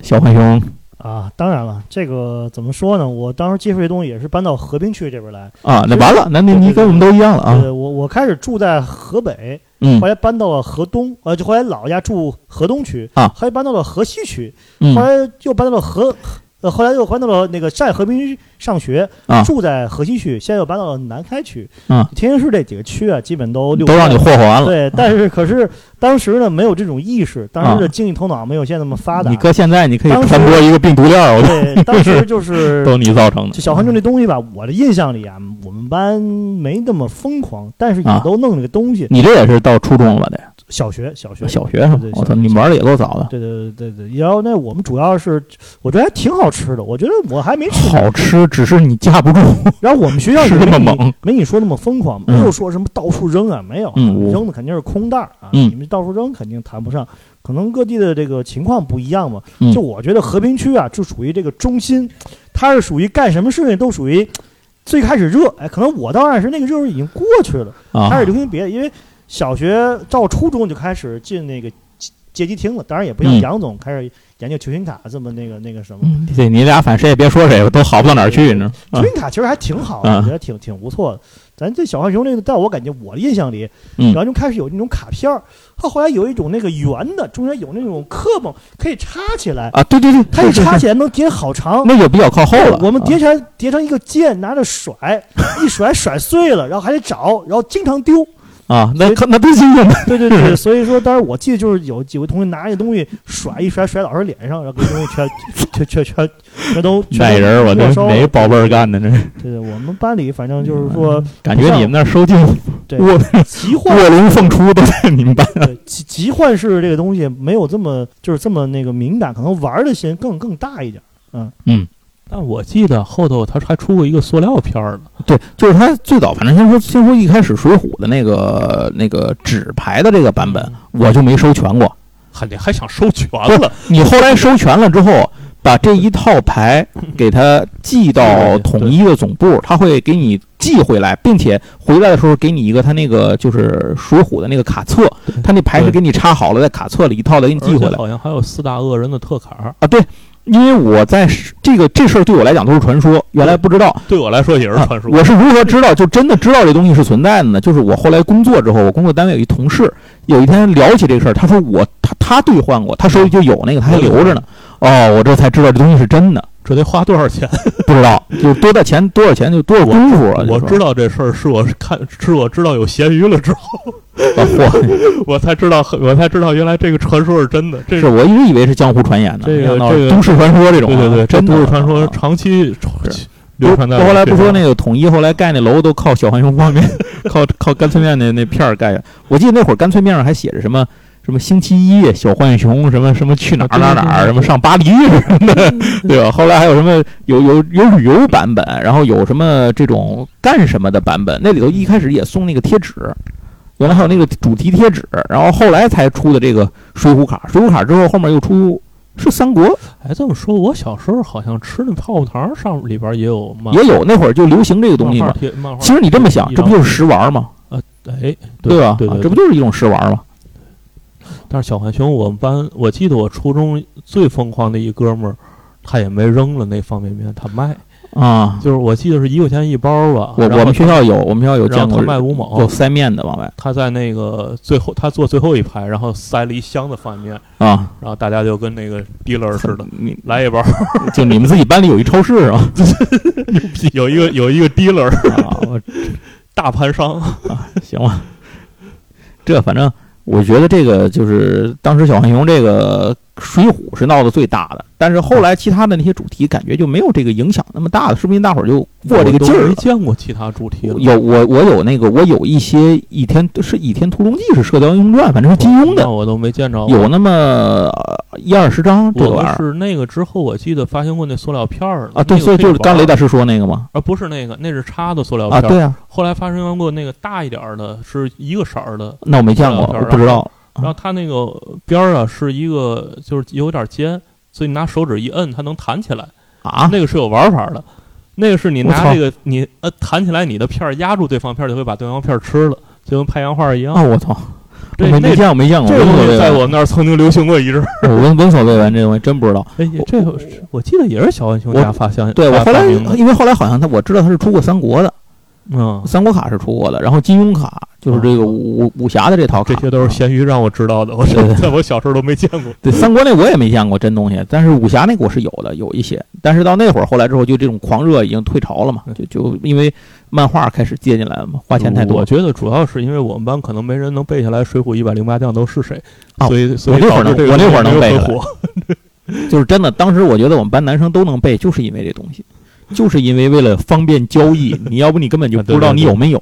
小浣熊啊，当然了，这个怎么说呢？我当时接触这东西也是搬到和平区这边来。啊，那完了，那你你跟我们都一样了啊。呃，我我开始住在河北，嗯后来搬到了河东，呃，就后来老家住河东区啊后来搬到了河西区，嗯后来又搬到了河，呃，后来又搬到了那个在和平区上学，啊住在河西区，现在又搬到了南开区。啊，天津市这几个区啊，基本都都让你霍霍完了。对，但是可是当时呢，没有这种意识，当时的经济头脑没有现在那么发达。啊你搁现在你可以传播一个病毒链儿，我对，当时就是 [LAUGHS] 都你造成的。就小浣熊这东西吧，我的印象里啊，我们班没那么疯狂，但是也啊都弄这个东西。你这也是到初中了吧？得小学，小学，小学是吧？我操，你玩的也够早的。对对对对对。然后那我们主要是，我觉得还挺好吃的，我觉得我还没吃过。好吃，只是你架不住。然后我们学校也吃没你那么猛没你说那么疯狂，嗯没有说什么到处扔啊，没有扔的肯定是空袋儿啊。嗯你们到处扔肯定谈不上，可能各地的这个情况不一样嘛。嗯就我觉得和平区啊，就属于这个中心，它是属于干什么事情都属于最开始热，哎，可能我到那时那个热已经过去了，啊开始流行别的，因为小学到初中就开始进那个街街机厅了，当然也不像嗯杨总开始研究球星卡这么那个那个什么。嗯对你俩反正谁也别说谁，都好不到哪儿去，你知道？球星卡其实还挺好的，啊我觉得挺挺不错的。咱这小浣熊那个，在我感觉我的印象里，嗯小浣熊开始有那种卡片儿，它后来有一种那个圆的，中间有那种刻板，可以插起来，啊，对对对，它一插起来能叠好长。那就比较靠后了。我们啊叠起来叠成一个剑，拿着甩，一甩甩碎了，然后还得找，然后经常丢。啊，那可那多新鲜呢！对对对，[LAUGHS] 所以说当时我记得就是有几位同学拿一个东西甩一甩甩老师脸上，然后给东西全全全全全都 [LAUGHS] 全人我这哪个宝贝儿干的？这是对对，我们班里反正就是说，感觉你们那儿收进对卧奇幻卧龙凤雏都在你们班。对奇奇幻式这个东西没有这么就是这么那个敏感，可能玩的心更更大一点。但我记得后头他还出过一个塑料片儿呢，对，就是他最早，反正先说先说一开始《水浒》的那个那个纸牌的这个版本，我就没收全过。还你还想收全了？你后来收全了之后，把这一套牌给它寄到统一的总部，他会给你寄回来，并且回来的时候给你一个他那个就是《水浒》的那个卡册，他那牌是给你插好了，在卡册里一套的给你寄回来。好像还有四大恶人的特卡，啊。对，因为我在这个这事儿对我来讲都是传说，原来不知道。对我来说也是传说。啊我是如何知道，就真的知道这东西是存在的呢？就是我后来工作之后，我工作单位有一同事，有一天聊起这事儿，他说我他他兑换过，他手里就有那个，他还留着呢。哦，我这才知道这东西是真的，这得花多少钱？[LAUGHS] 不知道就多大钱多少钱就多少功夫啊！我知道这事儿是我看是我知道有咸鱼了之后，[LAUGHS] 道，嚯，我才知道我才知道原来这个传说是真的。这是我一直以为是江湖传言呢，这个这个都市传说这种啊，对对对，这真都市传说啊长期流传在。后来不说那个统一，后来盖那楼都靠小浣熊方便，[LAUGHS] 靠靠干脆面那那片儿盖的。我记得那会儿干脆面上还写着什么什么星期一小浣熊，什么什么去哪儿哪儿哪儿，什么上巴黎什么的，[LAUGHS] 对吧？后来还有什么有有有旅游版本，然后有什么这种干什么的版本，那里头一开始也送那个贴纸。原来还有那个主题贴纸，然后后来才出的这个水浒卡。水浒卡之后，后面又出是三国，哎，这么说，我小时候好像吃那泡泡糖上里边也有漫也有那会儿就流行这个东西嘛其实你这么想，这不就是食玩吗？呃哎，对吧？对对，啊这不就是一种食玩吗？但是小浣熊，我们班我记得我初中最疯狂的一哥们儿，他也没扔了那方便面，他卖，啊，就是我记得是一块钱一包吧。我我们学校有，我们学校有见过他卖五毛有，塞面的往外他在那个最后他坐最后一排，然后塞了一箱子方便面，啊，然后大家就跟那个 dealer 似的，你来一包，[LAUGHS] 就你们自己班里有一超市是吧？[LAUGHS] 有一个有一个 dealer 啊，我大盘商，行吧，这反正我觉得这个就是当时小浣熊这个水浒是闹得最大的，但是后来其他的那些主题感觉就没有这个影响那么大了，是不是？大伙儿就过这个劲儿没。见过其他主题了。有我我有那个我有一些《倚天》是《倚天屠龙记》是《射雕英雄传》，反正是金庸的那，我都没见着。有那么呃一二十张这个我玩意儿是那个之后，我记得发行过那塑料片儿啊。对，所以就是刚雷大师说那个吗。啊，不是那个，那是插的塑料啊，片儿。对啊，后来发生过那个大一点儿的，是一个色儿的，那我没见过，不知道。然后它那个边儿啊是一个，就是有点尖，所以你拿手指一摁，它能弹起来。啊，那个是有玩法的，那个是你拿这个你呃弹起来，你的片儿压住对方片儿，就会把对方片儿吃了，就跟拍洋画一样。哦，我操，我这那没没见过，没见过，这东西。在我们那儿曾经流行过一阵儿。[LAUGHS] 我闻闻所未闻，这东西真不知道。哎，这个我记得也是小浣熊家发现，发对我后来因为后来好像他我知道他是出过三国的，嗯，三国卡是出过的，然后金庸卡就是这个武武武侠的这套卡，这些都是咸鱼让我知道的，我在我小时候都没见过。对三国那我也没见过真东西，但是武侠那个我是有的，有一些。但是到那会儿后来之后，就这种狂热已经退潮了嘛，就就因为漫画开始接进来了嘛，花钱太多我。觉得主要是因为我们班可能没人能背下来《水浒一百零八将》都是谁，哦所以所以我那会儿能导致我那会儿能背下来。[LAUGHS] 就是真的，当时我觉得我们班男生都能背，就是因为这东西，就是因为为了方便交易，[LAUGHS] 你要不你根本就不知道你有没有，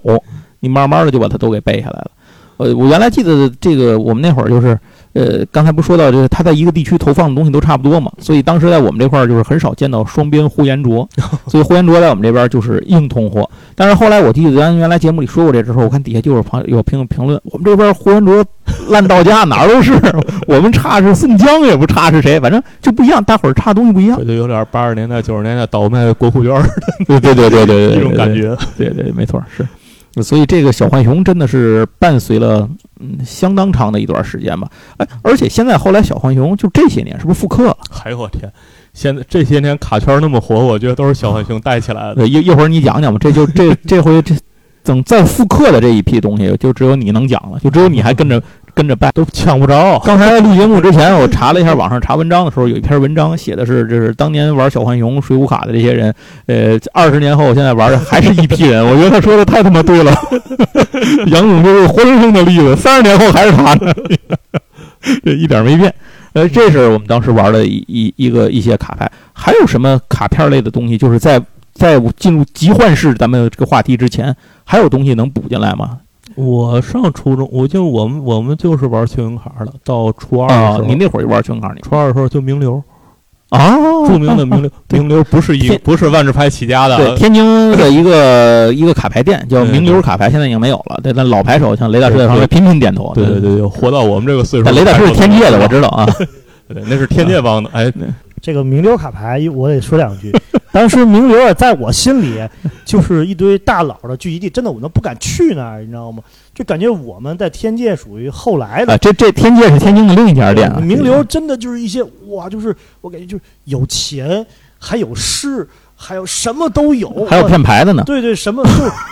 你慢慢的就把它都给背下来了。呃，我原来记得这个，我们那会儿就是，呃，刚才不说到就是，他在一个地区投放的东西都差不多嘛，所以当时在我们这块儿就是很少见到双边呼延灼，[LAUGHS] 所以呼延灼在我们这边就是硬通货。但是后来我记得咱原来节目里说过这之后，我看底下就有朋有评评论，我们这边呼延灼烂到家哪儿都是，[LAUGHS] 我们差是宋江也不差是谁，反正就不一样，大伙儿差东西不一样这。就有点八十年代、九十年代倒卖国库券儿对对对对对对，[LAUGHS] 一种感觉。对对，没错，是。所以这个小浣熊真的是伴随了嗯相当长的一段时间吧。哎，而且现在后来小浣熊就这些年是不是复刻了？哎呦我天！现在这些年卡圈那么火，我觉得都是小浣熊带起来的。对，一一会儿你讲讲吧。这就这这回这等再复刻的这一批东西，就只有你能讲了，就只有你还跟着跟着拜。都抢不着。刚才录节目之前，我查了一下网上查文章的时候，有一篇文章写的是，就是当年玩小浣熊、水浒卡的这些人，呃，二十年后现在玩的还是一批人。我觉得他说的太他妈对了，杨总就是活生生的例子，三十年后还是他呢，这一点没变。呃，这是我们当时玩的一一一个一些卡牌，还有什么卡片类的东西？就是在在进入集幻式咱们这个话题之前，还有东西能补进来吗？我上初中，我就我们我们就是玩信用卡的，到初二的啊时，候，你那会儿就玩全卡你初二的时候就名流，啊，著名的名流，对 [LAUGHS] 名流不是一不是万智牌起家的，对，天津的一个 [LAUGHS] 一个卡牌店叫名流卡牌，现在已经没有了。对，但老牌手像雷大师在旁边频频点头。对对对对，活到我们这个岁数。但雷大师是天界的，我知道啊。[LAUGHS] 对，那是天界帮的。哎，这个名流卡牌，我得说两句。[LAUGHS] 当时名流啊，在我心里 [LAUGHS] 就是一堆大佬的聚集地，真的我都不敢去那儿，你知道吗？就感觉我们在天界属于后来的啊，这这天界是天津的另一家店啊。名流真的就是一些哇，就是我感觉就是有钱，还有势，还有什么都有，还有骗牌的呢对对，什么就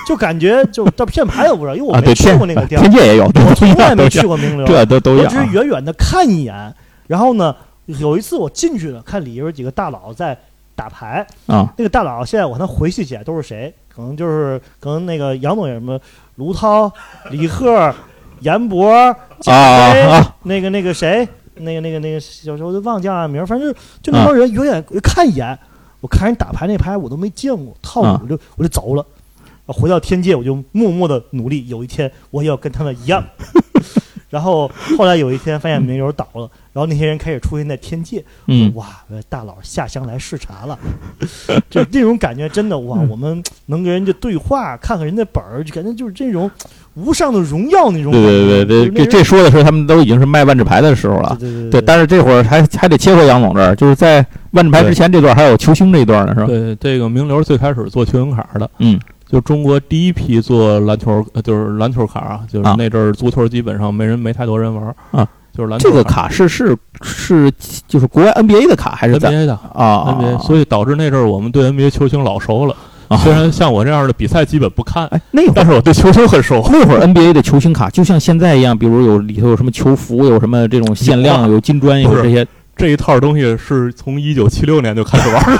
就感觉就到骗牌我不知道，因为我啊，没去过那个店儿天，界也有，[LAUGHS] 都我从来没去过名流。我只是远远的看一眼，然后呢，有一次我进去了，看里边有几个大佬在打牌，啊那个大佬现在我能回忆起来都是谁，可能就是可能那个杨总有什么卢涛、李贺、[LAUGHS] 严博、啊贾飞，啊那个那个谁，那个那个那个小时候就忘叫啥名儿，反正就就那帮人远远看一眼，我看人打牌那牌我都没见过，套啊路我就我就走了。回到天界，我就默默的努力，有一天我也要跟他们一样。然后后来有一天发现名流倒了，然后那些人开始出现在天界，嗯哇，大佬下乡来视察了，[LAUGHS] 就这种感觉真的哇，嗯我们能跟人家对话，看看人家本儿，就感觉就是这种无上的荣耀那种感觉。对对对对，这这说的是他们都已经是卖万智牌的时候了。对对对，但是这会儿还还得切回杨总这儿，就是在万智牌之前这段还有球星这一段呢，是吧？对，这个名流最开始做球星卡的，嗯，就中国第一批做篮球，呃就是篮球卡啊，就是啊。那阵儿足球基本上没人没太多人玩儿啊，就是篮球这个卡是是是就是国外 NBA 的卡还是在？NBA 的啊 NBA，所以导致那阵儿我们对 NBA 球星老熟了。啊。虽然像我这样的比赛基本不看，哎那会儿但是我对球星很熟。[LAUGHS] 那会儿 NBA 的球星卡就像现在一样，比如有里头有什么球服，有什么这种限量，有金砖，有这些这一套东西是从一九七六年就开始玩了，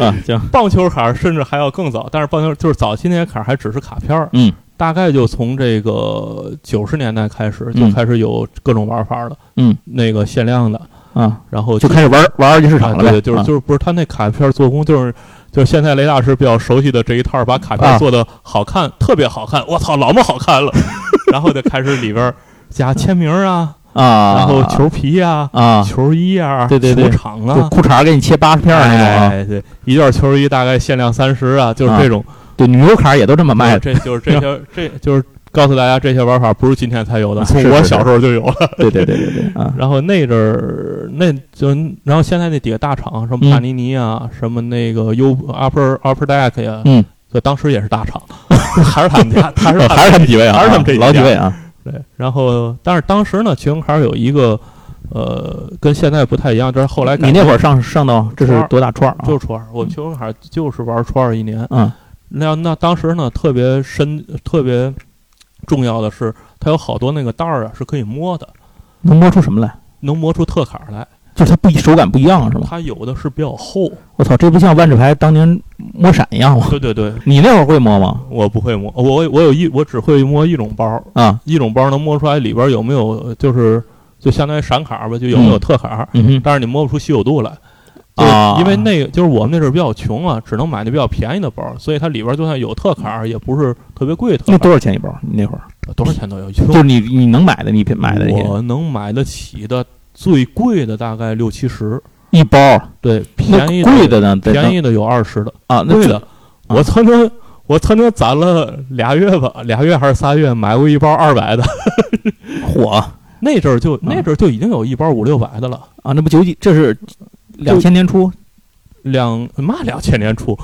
[LAUGHS] 啊，[LAUGHS] 行，棒球卡甚至还要更早，但是棒球就是早期那些卡还只是卡片儿，嗯。大概就从这个九十年代开始就嗯。开始有各种玩法了，嗯。那个限量的，啊，然后就开始玩玩二级市场了，啊对，就是啊。就是不是他那卡片做工就是。就是现在雷大师比较熟悉的这一套，把卡片啊。做的好看，特别好看，我操，老么好看了。[LAUGHS] 然后就开始里边加签名啊，啊，然后球皮呀、啊，球衣啊、对对对。球场啊，裤衩给你切八十片儿那种啊，哎，对，一件球衣大概限量三十啊，就是这种。对，女优卡也都这么卖的，这就是这些，[LAUGHS] 这就是告诉大家这些玩法不是今天才有的，啊从我小时候就有了。对对对对对啊，[LAUGHS] 然后那阵儿，那就然后现在那几个大厂，什么嗯。帕尼尼啊，什么那个 U Upper Upper Deck 呀，嗯，就当时也是大厂，[LAUGHS] 还是他们家，还是还是他们几位啊，还是他们这几家。老几位啊，对。然后，但是当时呢，球星卡有一个呃，跟现在不太一样，就是后来你那会上上到这是多大初二啊？就是初二，我球星卡就是玩初二一年。嗯那那当时呢，特别深、特别重要的是，它有好多那个袋儿啊是可以摸的，能摸出什么来？能摸出特卡来。就是它不一手感不一样是吧？它有的是比较厚。我操，这不像万智牌当年摸闪一样吗？对对对，你那会儿会摸吗？我不会摸，我我有一我只会摸一种包，啊，一种包能摸出来里边有没有，就是就相当于闪卡吧，就有没有嗯特卡，嗯，但是你摸不出稀有度来。就是啊。因为那个就是我们那阵儿比较穷啊，只能买那比较便宜的包，所以它里边就算有特卡，也不是特别贵的特那。多少钱一包？你那会儿？多少钱都有，就是你你能买的，你买的我能买得起的最贵的大概六七十，一包，对，便宜贵的呢？便宜的有二十的，啊，贵的，我曾经我曾经攒了俩月吧，俩月还是仨月，买过一包二百的，[LAUGHS] 火 [LAUGHS] 那阵儿就那阵儿就已经有一包五六百的了，啊，那不九几？这是两千年初两嘛两千年初，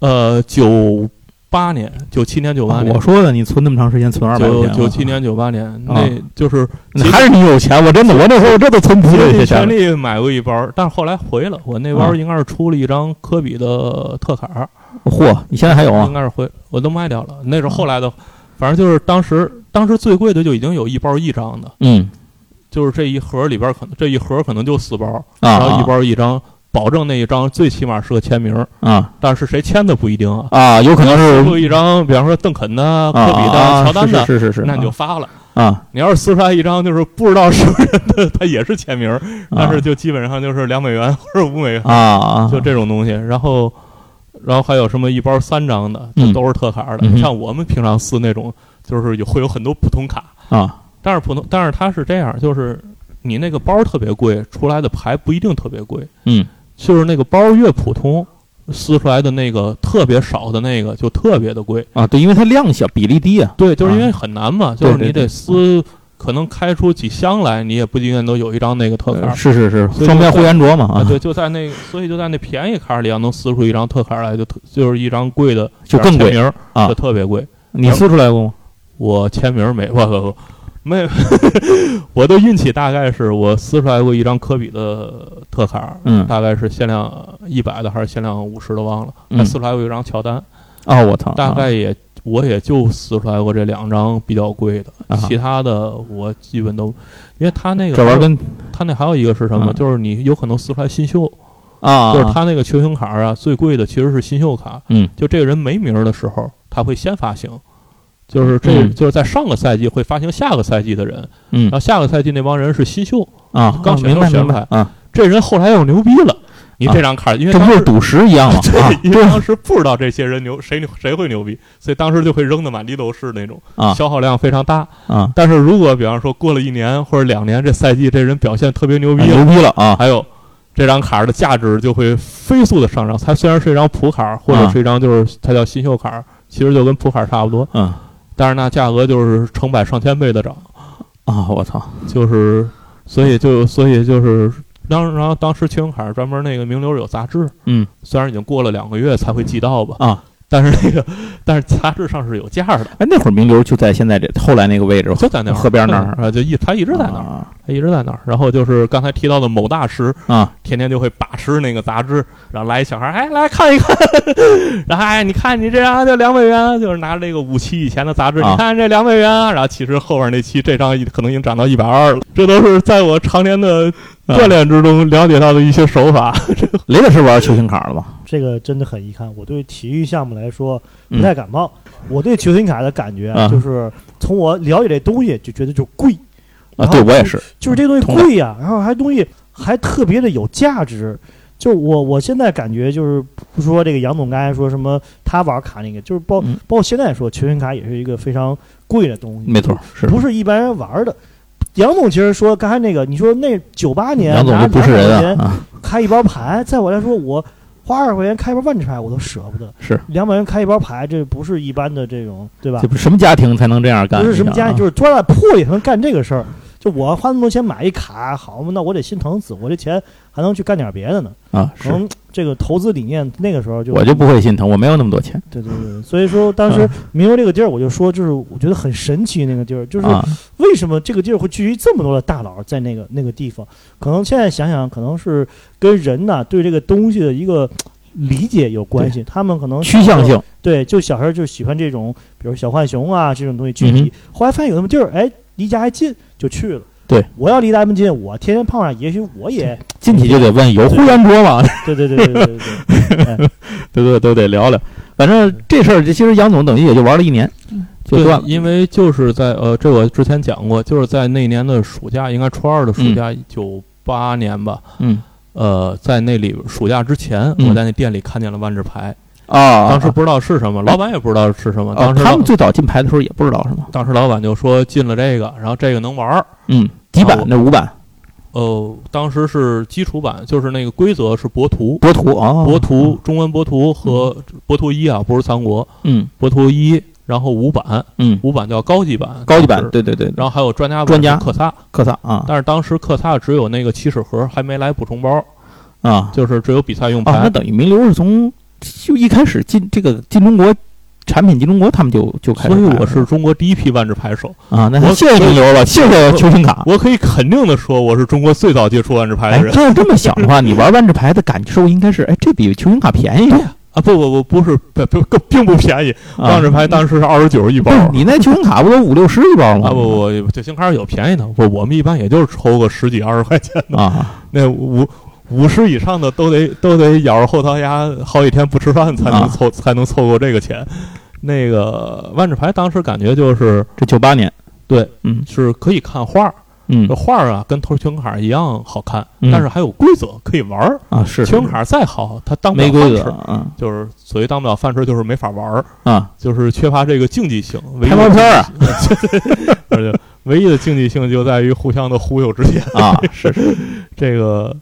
呃九八年、九七年、九八年我。说的，你存那么长时间，存二百块钱，九九七年、九八年，那就是那还是你有钱，我真的，我那时候我这都存不住全些钱了。力买过一包，但是后来回了，我那包啊应该是出了一张科比的特卡，嚯，你现在还有啊应？该是回我都卖掉了，那是后来的，反正就是当时当时最贵的就已经有一包一张的，嗯就是这一盒里边可能这一盒可能就四包，啊然后一包一张，保证那一张最起码是个签名，啊。但是谁签的不一定啊。啊，有可能是撕出一张，比方说邓肯的、啊科比的、啊乔丹的，是是是是，那你就发了。啊。你要是撕出来一张，就是不知道是不是人的，它也是签名，啊。但是就基本上就是两美元或者五美元，啊啊，就这种东西。然后，然后还有什么一包三张的，都是特卡的。嗯像我们平常撕那种，就是有会有很多普通卡，啊。但是普通，但是它是这样，就是你那个包特别贵，出来的牌不一定特别贵，嗯就是那个包越普通。撕出来的那个特别少的那个就特别的贵，啊，对，因为它量小，比例低啊。对，就是因为很难嘛，就是你得撕，可能开出几箱来，你也不一定都有一张那个特卡呃。是是是，双边就会员镯嘛啊，对，就在那个，所以就在那便宜卡里要能撕出一张特卡来，就特就是一张贵的，就更名啊就特别贵。你撕出来过吗？我签名没，不没，[LAUGHS] 我的运气大概是我撕出来过一张科比的特卡，嗯大概是限量一百的还是限量五十的忘了，嗯还撕出来过一张乔丹，哦，我操，大概也我也就撕出来过这两张比较贵的，啊其他的我基本都，因为他那个这玩意儿跟他那还有一个是什么？嗯就是你有可能撕出来新秀，啊，就是他那个球星卡啊，最贵的其实是新秀卡。嗯就这个人没名儿的时候，他会先发行，就是这、嗯就是在上个赛季会发行下个赛季的人，嗯然后下个赛季那帮人是新秀，啊，刚选明白都选出来啊，这人后来又牛逼了。你这张卡，因为这不就是赌石一样吗？[LAUGHS] 因为当时不知道这些人牛谁牛谁会牛逼，所以当时就会扔的满地都是那种，啊消耗量非常大。啊，但是如果比方说过了一年或者两年，这赛季这人表现特别牛逼牛，逼了啊！还有这张卡的价值就会飞速的上涨。它虽然是一张普卡，或者啊是一张就是它叫新秀卡，其实就跟普卡差不多，嗯但是那价格就是成百上千倍的涨，啊，我操，就是所以就所以就是当然后当时信用卡专门那个名流有杂志，嗯。虽然已经过了两个月才会寄到吧，啊，但是那个 [LAUGHS] 但是杂志上是有价的，哎，那会儿名流就在现在这后来那个位置，就在那河边那儿啊，就一他一直在那儿，啊。他一直在那儿。然后就是刚才提到的某大师，啊。天天就会把持那个杂志，然后来一小孩儿，哎，来看一看，[LAUGHS] 然后哎，你看你这张就两美元，就是拿着这个五期以前的杂志，啊。你看这两美元，然后其实后边那期这张可能已经涨到一百二了，这都是在我常年的锻炼之中了解到的一些手法。[LAUGHS] 雷老师玩球星卡了吧？这个真的很遗憾。我对体育项目来说嗯不太感冒。我对球星卡的感觉啊就是从我了解这东西就觉得就贵啊，对我也是，就是这东西贵呀、然后还东西还特别的有价值。就我我现在感觉就是不说这个杨总刚才说什么他玩卡那个，就是包、嗯包括现在说球星卡也是一个非常贵的东西，没错，是不是一般人玩的。杨总其实说刚才那个，你说那九八年杨总拿就不是人200块钱啊啊，开一包牌，在我来说，我花二十块钱开一包万智牌我都舍不得，是两百元开一包牌，这不是一般的这种，对吧这？不什么家庭才能这样干？不是什么家，就是抓在破里才能干这个事儿。就我花那么多钱买一卡，好嘛，那我得心疼死，我这钱还能去干点别的呢。啊，是可能这个投资理念那个时候就我就不会心疼，我没有那么多钱对对对，所以说当时啊明流这个地儿，我就说就是我觉得很神奇那个地儿，就是啊，为什么这个地儿会聚集这么多的大佬在那个那个地方？可能现在想想，可能是跟人呐对这个东西的一个理解有关系。他们可能趋向性对，就小时候就喜欢这种，比如小浣熊啊这种东西聚集。后来发现有那么地儿，哎，离家还近，就去了。对，我要离他们近，我天天碰上，也许我也进去就得问有会员桌吗？对对对对对对对，哎对对，[LAUGHS] 都得聊聊。反正这事儿，其实杨总等于也就玩了一年，就断了。因为就是在呃，这我之前讲过，就是在那年的暑假，应该初二的暑假，九八年吧。嗯呃，在那里暑假之前，嗯我在那店里看见了万智牌，啊，当时不知道是什么，老板也不知道是什么。啊当时老他们最早进牌的时候也不知道是吗？当时老板就说进了这个，然后这个能玩儿。嗯，几版那五版？哦，当时是基础版，就是那个规则是博图，博图啊，博图中文博图和博图一啊，不是三国，嗯。博图一，然后五版，嗯，五版叫高级版，高级版，对对对，然后还有专家版专家。是克萨，克萨啊。但是当时克萨只有那个起始盒，还没来补充包，啊。就是只有比赛用啊，那。等于名流是从就一开始进这个进中国产品进中国，他们就就开始所以，我是中国第一批万智牌手，啊，那我谢谢名流了，谢谢球星卡。我可以肯定的说，我是中国最早接触万智牌哎的，人。这要这么想的话，你玩万智牌的感受应该是，哎，这比球星卡便宜。啊，不不不，不是不不不并不便宜，啊万智牌当时是二十九一包你那球星卡不都五六十一包吗？啊，不不，球星卡有便宜的，不，我们一般也就是抽个十几二十块钱的，啊，那五五十以上的都得都得咬着后槽牙好几天不吃饭才能啊凑、才能凑够这个钱。那个万智牌当时感觉就是这九八年，对，嗯是可以看画儿，嗯这画儿啊跟投球星卡一样好看，嗯但是还有规则可以玩儿。啊是球星卡再好，它当不没规了饭吃，则啊就是所谓当不了饭吃，就是没法玩儿，啊，就是缺乏这个竞技性。唯一拍毛片儿啊 [LAUGHS] 而且唯一的竞技性就在于互相的忽悠之间。啊 [LAUGHS] 是是，这个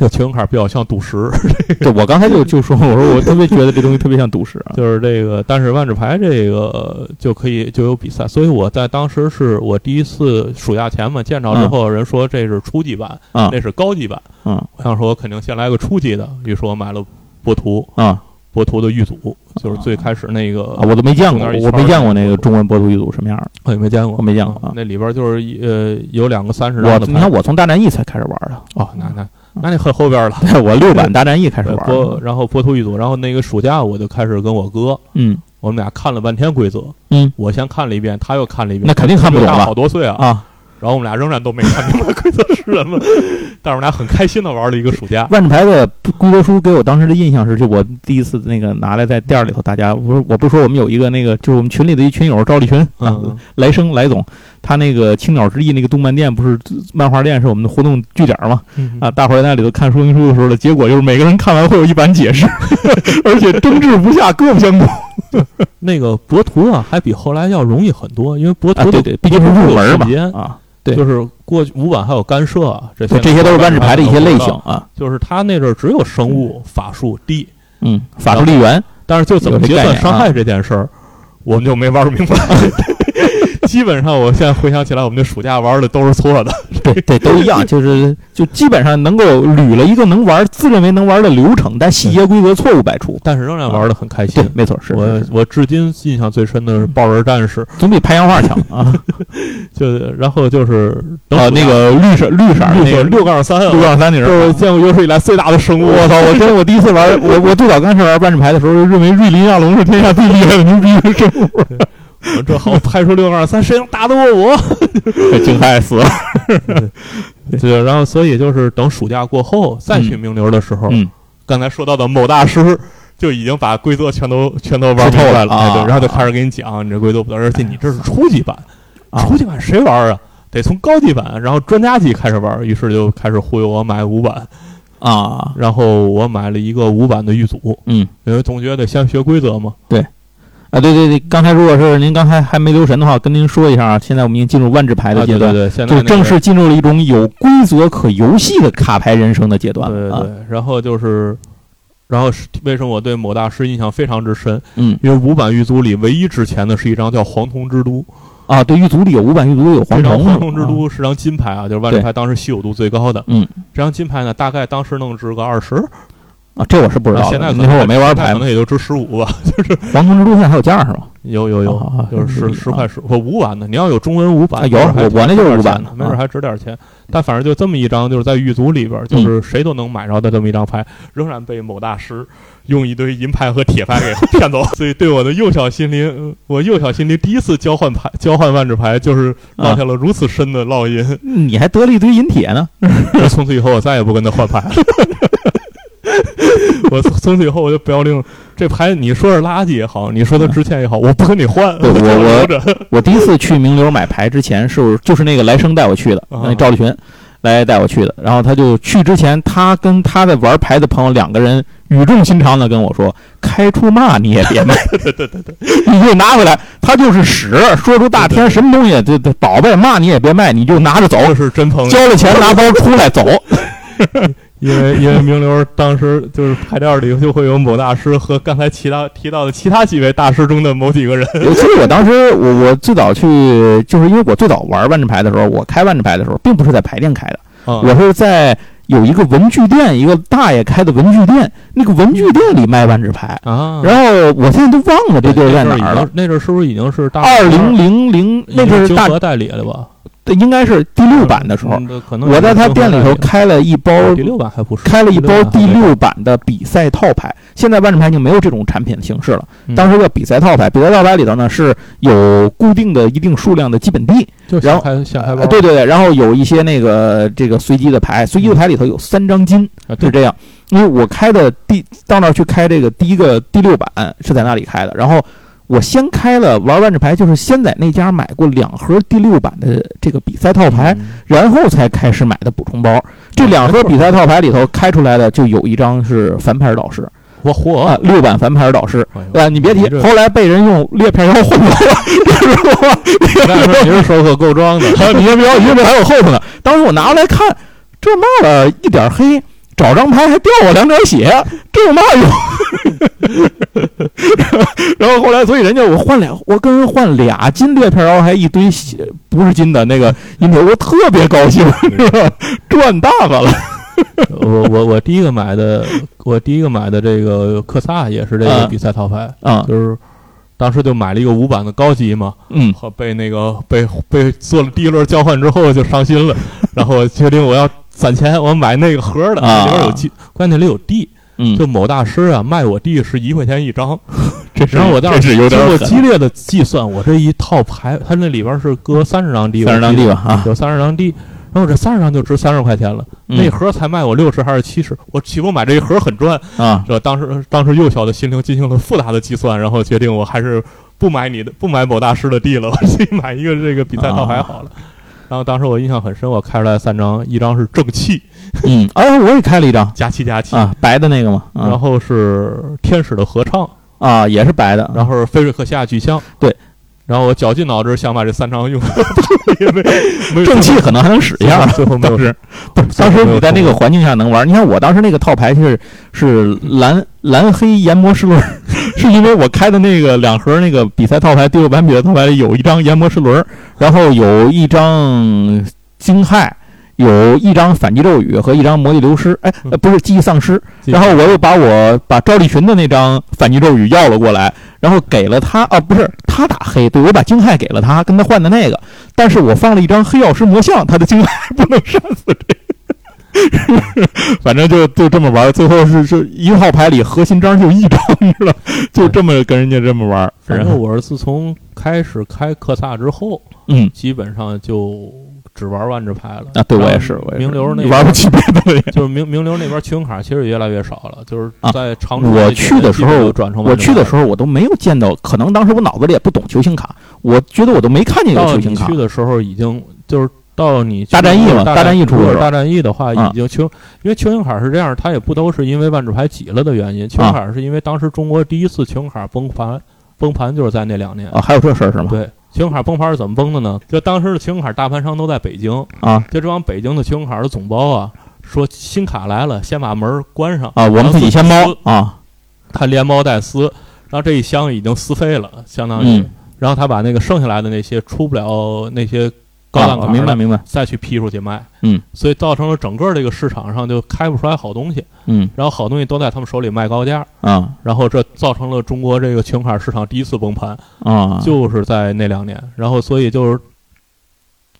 这球星卡比较像赌石，[LAUGHS] 对我刚才就就说我说我特别觉得这东西特别像赌石啊，就是这个，但是万智牌这个就可以就有比赛，所以我在当时是我第一次暑假前嘛见着之后，人说这是初级版，啊那是高级版，嗯。我想说我肯定先来个初级的，于是我买了波图，啊波图的狱组，就是最开始那个啊，我都没见过我没见过那个中文波图玉组什么样的。我也没见过，我没见过啊。嗯那里边就是呃有两个三十我张的牌你看，我从大战役才开始玩的，哦，那那那你很后边了。[LAUGHS] 我六版大战役开始对玩。波然后波图一组，然后那个暑假我就开始跟我哥，嗯我们俩看了半天规则，嗯我先看了一遍，他又看了一遍，那肯定看不懂大了好多岁啊，啊，然后我们俩仍然都没看明白规则是什么，但是我们俩很开心的玩了一个暑假。万智牌的规则书给我当时的印象是，就我第一次那个拿来在店里头，大家我说我不是说我们有一个那个就是我们群里的一群友赵立群啊，嗯，来生来总，他那个青鸟之翼那个动漫店不是漫画店是我们的活动据点嘛嗯啊，大伙儿在那里头看说明书的时候的结果就是每个人看完会有一版解释，[LAUGHS] 而且争执不下，各不相同那个博图啊，还比后来要容易很多，因为博啊，图的对对，毕竟是入门嘛啊，对就是过去五版还有干涉啊，这些，这些都是万智牌的一些类型型。啊，就是他那阵儿只有生物、法术、地，嗯，法术力源但是就怎么结有这概念啊算伤害这件事儿，我们就没玩明白。基本上，我现在回想起来，我们的暑假玩的都是错的。对对，都一样，[LAUGHS] 就是就基本上能够捋了一个能玩、自认为能玩的流程，但细节规则错误百出。但是仍然玩的很开心对，。没错，是我我至今印象最深的是豹人战士，总比拍洋画强啊！[LAUGHS] 就然后就是啊，那个绿色绿色儿那个六杠三啊，六杠三那这是我，见过有史以来最大的生物。我操！我真我第一次玩，我我最早刚开始玩万智牌的时候，认为瑞林亚龙是天下最厉害的牛逼的生物，我 [LAUGHS] 这好拍出六二三，谁能打得过我？[LAUGHS] 惊害死了。[LAUGHS] 对，然后所以就是等暑假过后再去名流的时候，嗯，刚才说到的某大师就已经把规则全都全都玩透来了，啊哎对，然后就开始给你讲你这规则不对，而且你这是初级版，啊。初级版谁玩啊？得从高级版，然后专家级开始玩，于是就开始忽悠我买五版，啊，然后我买了一个五版的狱组，嗯。因为总觉得先学规则嘛，啊，对对对，刚才如果是您刚才还没留神的话，跟您说一下啊，现在我们已经进入万智牌的啊阶段，对对对，现在正式进入了一种有规则可游戏的卡牌人生的阶段。对对对，然后就是。然后是为什么我对某大师印象非常之深？嗯因为五版玉组里唯一值钱的是一张叫黄铜之都，啊，对，玉组里有五版玉组里有黄铜，黄铜之都是张金牌啊，就是万智牌当时稀有度最高的。嗯，这张金牌呢，大概当时能值个二十，啊，这我是不知道的。现在可那会儿我没玩牌嘛。可能也就值十五吧。黄铜之都现在还有价是吧？有有有啊，就是十啊十块十我五版的。你要有中文五版，啊有我我那就是五版的没准还值点钱。但反正就这么一张，就是在狱卒里边，嗯就是谁都能买着的这么一张牌，仍然被某大师用一堆银牌和铁牌给骗走。所以对我的幼小心灵，呃我幼小心灵第一次交换牌、交换万纸牌，就是落下了如此深的烙印。你还得了一堆银铁呢。从此以后，我再也不跟他换牌了。[LAUGHS] [LAUGHS] 我从从此以后我就不要令这牌，你说是垃圾也好，你说它值钱也好，我不跟你换，[LAUGHS] 对我我。[LAUGHS] 我第一次去名流买牌之前是就是那个来生带我去的，啊那赵立群来带我去的。然后他就去之前，他跟他在玩牌的朋友两个人语重心长的跟我说：“开出嘛你也别卖，对对对对，你就拿回来，他就是屎，说出大天什么东西，这这宝贝嘛你也别卖，你就拿着走，这是真朋友，交了钱拿包出来走。因为因为名流当时就是牌店里就会有某大师和刚才其他提到的其他几位大师中的某几个人。[LAUGHS] 其实我当时我我最早去，就是因为我最早玩万智牌的时候，我开万智牌的时候，并不是在牌店开的。啊我是在有一个文具店，一个大爷开的文具店，那个文具店里卖万智牌。啊，然后我现在都忘了这地儿在哪儿了。那阵儿是不是已经是大二零零零那阵儿大是大和代理了吧？对应该是第六版的时候，嗯我在他店里头开了一包第六版还不是开了一包第第六版的比赛套牌，现在万智牌已经没有这种产品形式了。嗯当时叫比赛套牌，比赛套牌里头呢是有固定的一定数量的基本地，就然后对对对，然后有一些那个这个随机的牌，随机的牌里头有三张金，是这样。因为我开的第到那儿去开这个第一个第六版是在那里开的，然后我先开了玩万智牌，就是先在那家买过两盒第六版的这个比赛套牌，嗯然后才开始买的补充包。这两盒比赛套牌里头开出来的就有一张是反牌导师我嚯啊，六版翻牌导师。哎呦啊，你别提后来被人用裂片腰混走了，你是收可够装的，啊，[LAUGHS] 你别别，因为还有后头呢。当时我拿过来看，这嘛玩意儿一点黑，找张牌还掉我两点血，这有嘛用？[LAUGHS] 然后后来，所以人家我换俩，我跟人换俩金裂片然后，还一堆血不是金的那个银条，我特别高兴，是吧？赚大发了我我我第一个买的，我第一个买的这个克萨也是这啊个比赛套牌，啊！就是当时就买了一个五版的高级嘛，嗯和被那个被被做了第一轮交换之后就伤心了，然后决定我要攒钱，我买那个盒的，啊里边有金，关键里有地，嗯，就某大师啊卖我地是一块钱一张，[LAUGHS] 这是然后我当时经过激烈的计算，我这一套牌，它那里边是搁三十张地，三十张地吧啊，有三十张地，然后这三十张就值三十块钱了，嗯。那盒才卖我六十还是七十，我起我买这一盒很赚，啊，这当时当时幼小的心灵进行了复杂的计算，然后决定我还是不买你的不买某大师的地了，我自己买一个这个比赛套牌好了。然后当时我印象很深，我开出来三张，一张是正气嗯，[LAUGHS] 哎，我也开了一张。加气加气，啊，白的那个嘛，啊然后是天使的合唱，啊，也是白的，然后是菲瑞克西亚巨像，对。然后我绞尽脑汁想把这三张用，[LAUGHS] 也没没正气可能还能使一下，最后没有当时不是，当时你在那个环境下能玩。你看我当时那个套牌是是蓝蓝黑研磨齿轮，[LAUGHS] 是因为我开的那个两盒那个比赛套牌第六版比赛套牌里有一张研磨齿轮，然后有一张惊骇。有一张反击咒语和一张魔力流失，哎，呃不是记忆丧失。然后我又把我把赵立群的那张反击咒语要了过来，然后给了他啊，不是他打黑，对我把惊骇给了他，跟他换的那个，但是我放了一张黑曜石魔像，他的惊骇不能杀死这个，[LAUGHS] 反正就就这么玩，最后是是一号牌里核心章就一张，你知道，就这么跟人家这么玩，反正我是自从开始开克萨之后，嗯。基本上就只玩万智牌了。啊，对我也是，我也是名流那玩不起别的。[LAUGHS] 就是名名流那边群卡其实越来越少了，就是啊在长我去的时候转成我去的时候，我都没有见到，可能当时我脑子里也不懂球星卡，我觉得我都没看见有球星卡去。的时候已经就是到你大战役嘛大大战役出的大战役的话啊已经球，因为球星卡是这样，它也不都是因为万智牌挤了的原因，球星卡是因为当时中国第一次球星卡崩盘，崩盘就是在那两年。啊，还有这事儿是吗？对，球星卡崩盘是怎么崩的呢？就当时的信用卡大盘商都在北京，啊就这帮北京的信用卡的总包啊，说新卡来了，先把门关上啊，我们自己先包啊，他连包带撕，然后这一箱已经撕飞了，相当于，嗯然后他把那个剩下来的那些出不了那些高档明白明白，再去批出去卖，嗯，所以造成了整个这个市场上就开不出来好东西，嗯。然后好东西都在他们手里卖高价，啊。然后这造成了中国这个全卡市场第一次崩盘，啊，就是在那两年，然后所以就是。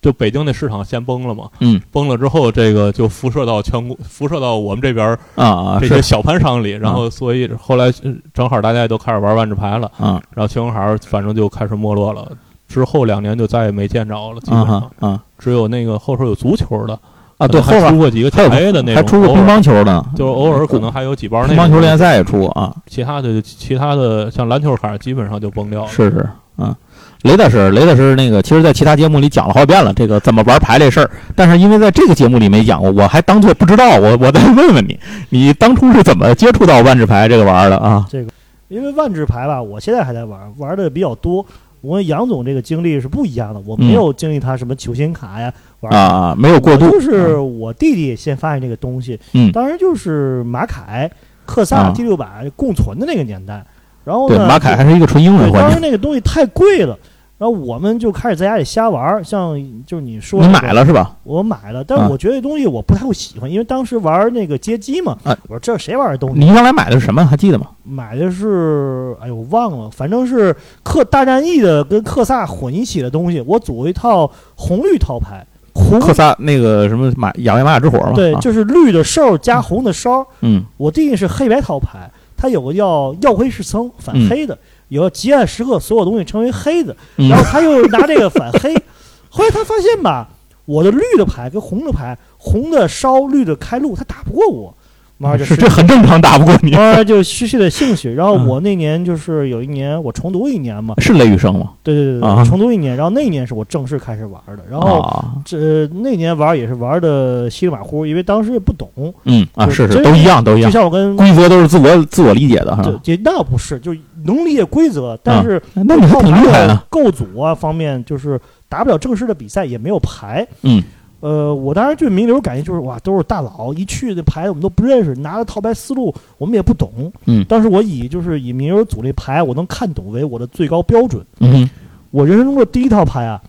就北京那市场先崩了嘛，嗯。崩了之后，这个就辐射到全国，辐射到我们这边儿啊啊这些小盘商里，然后所以后来呃正好大家也都开始玩万智牌了，啊。然后球星卡反正就开始没落了。之后两年就再也没见着了，基本啊上哈啊只有那个后头有足球的啊，对，后还出过几个还有甲 A 的那种，还出过乒乓球的，就是偶尔可能还有几包那乒乓球联赛也出过啊，其他的其他的像篮球卡基本上就崩掉了。是是啊。雷大师，雷大师，那个，其实，在其他节目里讲了好几遍了，这个怎么玩牌这事儿。但是因为在这个节目里没讲过，我还当做不知道。我我再问问你，你当初是怎么接触到万智牌这个玩儿的啊？这个因为万智牌吧，我现在还在玩，玩的比较多。我跟杨总这个经历是不一样的，我没有经历他什么球星卡呀，玩啊啊，没有过渡，就是我弟弟先发现这个东西，嗯。当时就是马凯、克萨啊。第六版共存的那个年代，然后对呢，马凯还是一个纯英文对，当时，那个东西太贵了，然后我们就开始在家里瞎玩儿，像就是你说你那个买了是吧？我买了，但是啊我觉得这东西我不太会喜欢，因为当时玩那个街机嘛，啊我说这谁玩的东西？你原来买的是什么？还记得吗？买的是，哎呦，我忘了，反正是克大战役的跟克萨混一起的东西。我组了一套红绿套牌，红克萨那个什么马雅维玛雅之火嘛？对，啊就是绿的兽加红的烧。嗯我弟弟是黑白套牌，他有个叫耀辉是僧反嗯黑的，有个极暗时刻所有东西成为黑的，嗯然后他又拿这个反黑。[LAUGHS] 后来他发现吧，我的绿的牌跟红的牌，红的烧，绿的开路，他打不过我，慢慢就是这很正常，打不过你。慢慢就失去了兴趣。然后嗯我那年就是有一年我重读一年嘛，是雷雨生吗？对对对对，啊重读一年，然后那一年是我正式开始玩的，然后啊，这那年玩也是玩的稀里马虎，因为当时也不懂，嗯啊，是是都一样，都一样就，像我跟规则都是自我自我理解的哈。这这那不是，就是能理解规则，但是那你还挺厉害的！构组啊方面就是打不了正式的比赛，也没有牌。嗯，呃，我当时对名流感觉就是哇，都是大佬，一去这牌我们都不认识，拿着套牌思路我们也不懂。嗯当时我以就是以名流组这牌我能看懂为我的最高标准。嗯我人生中的第一套牌啊，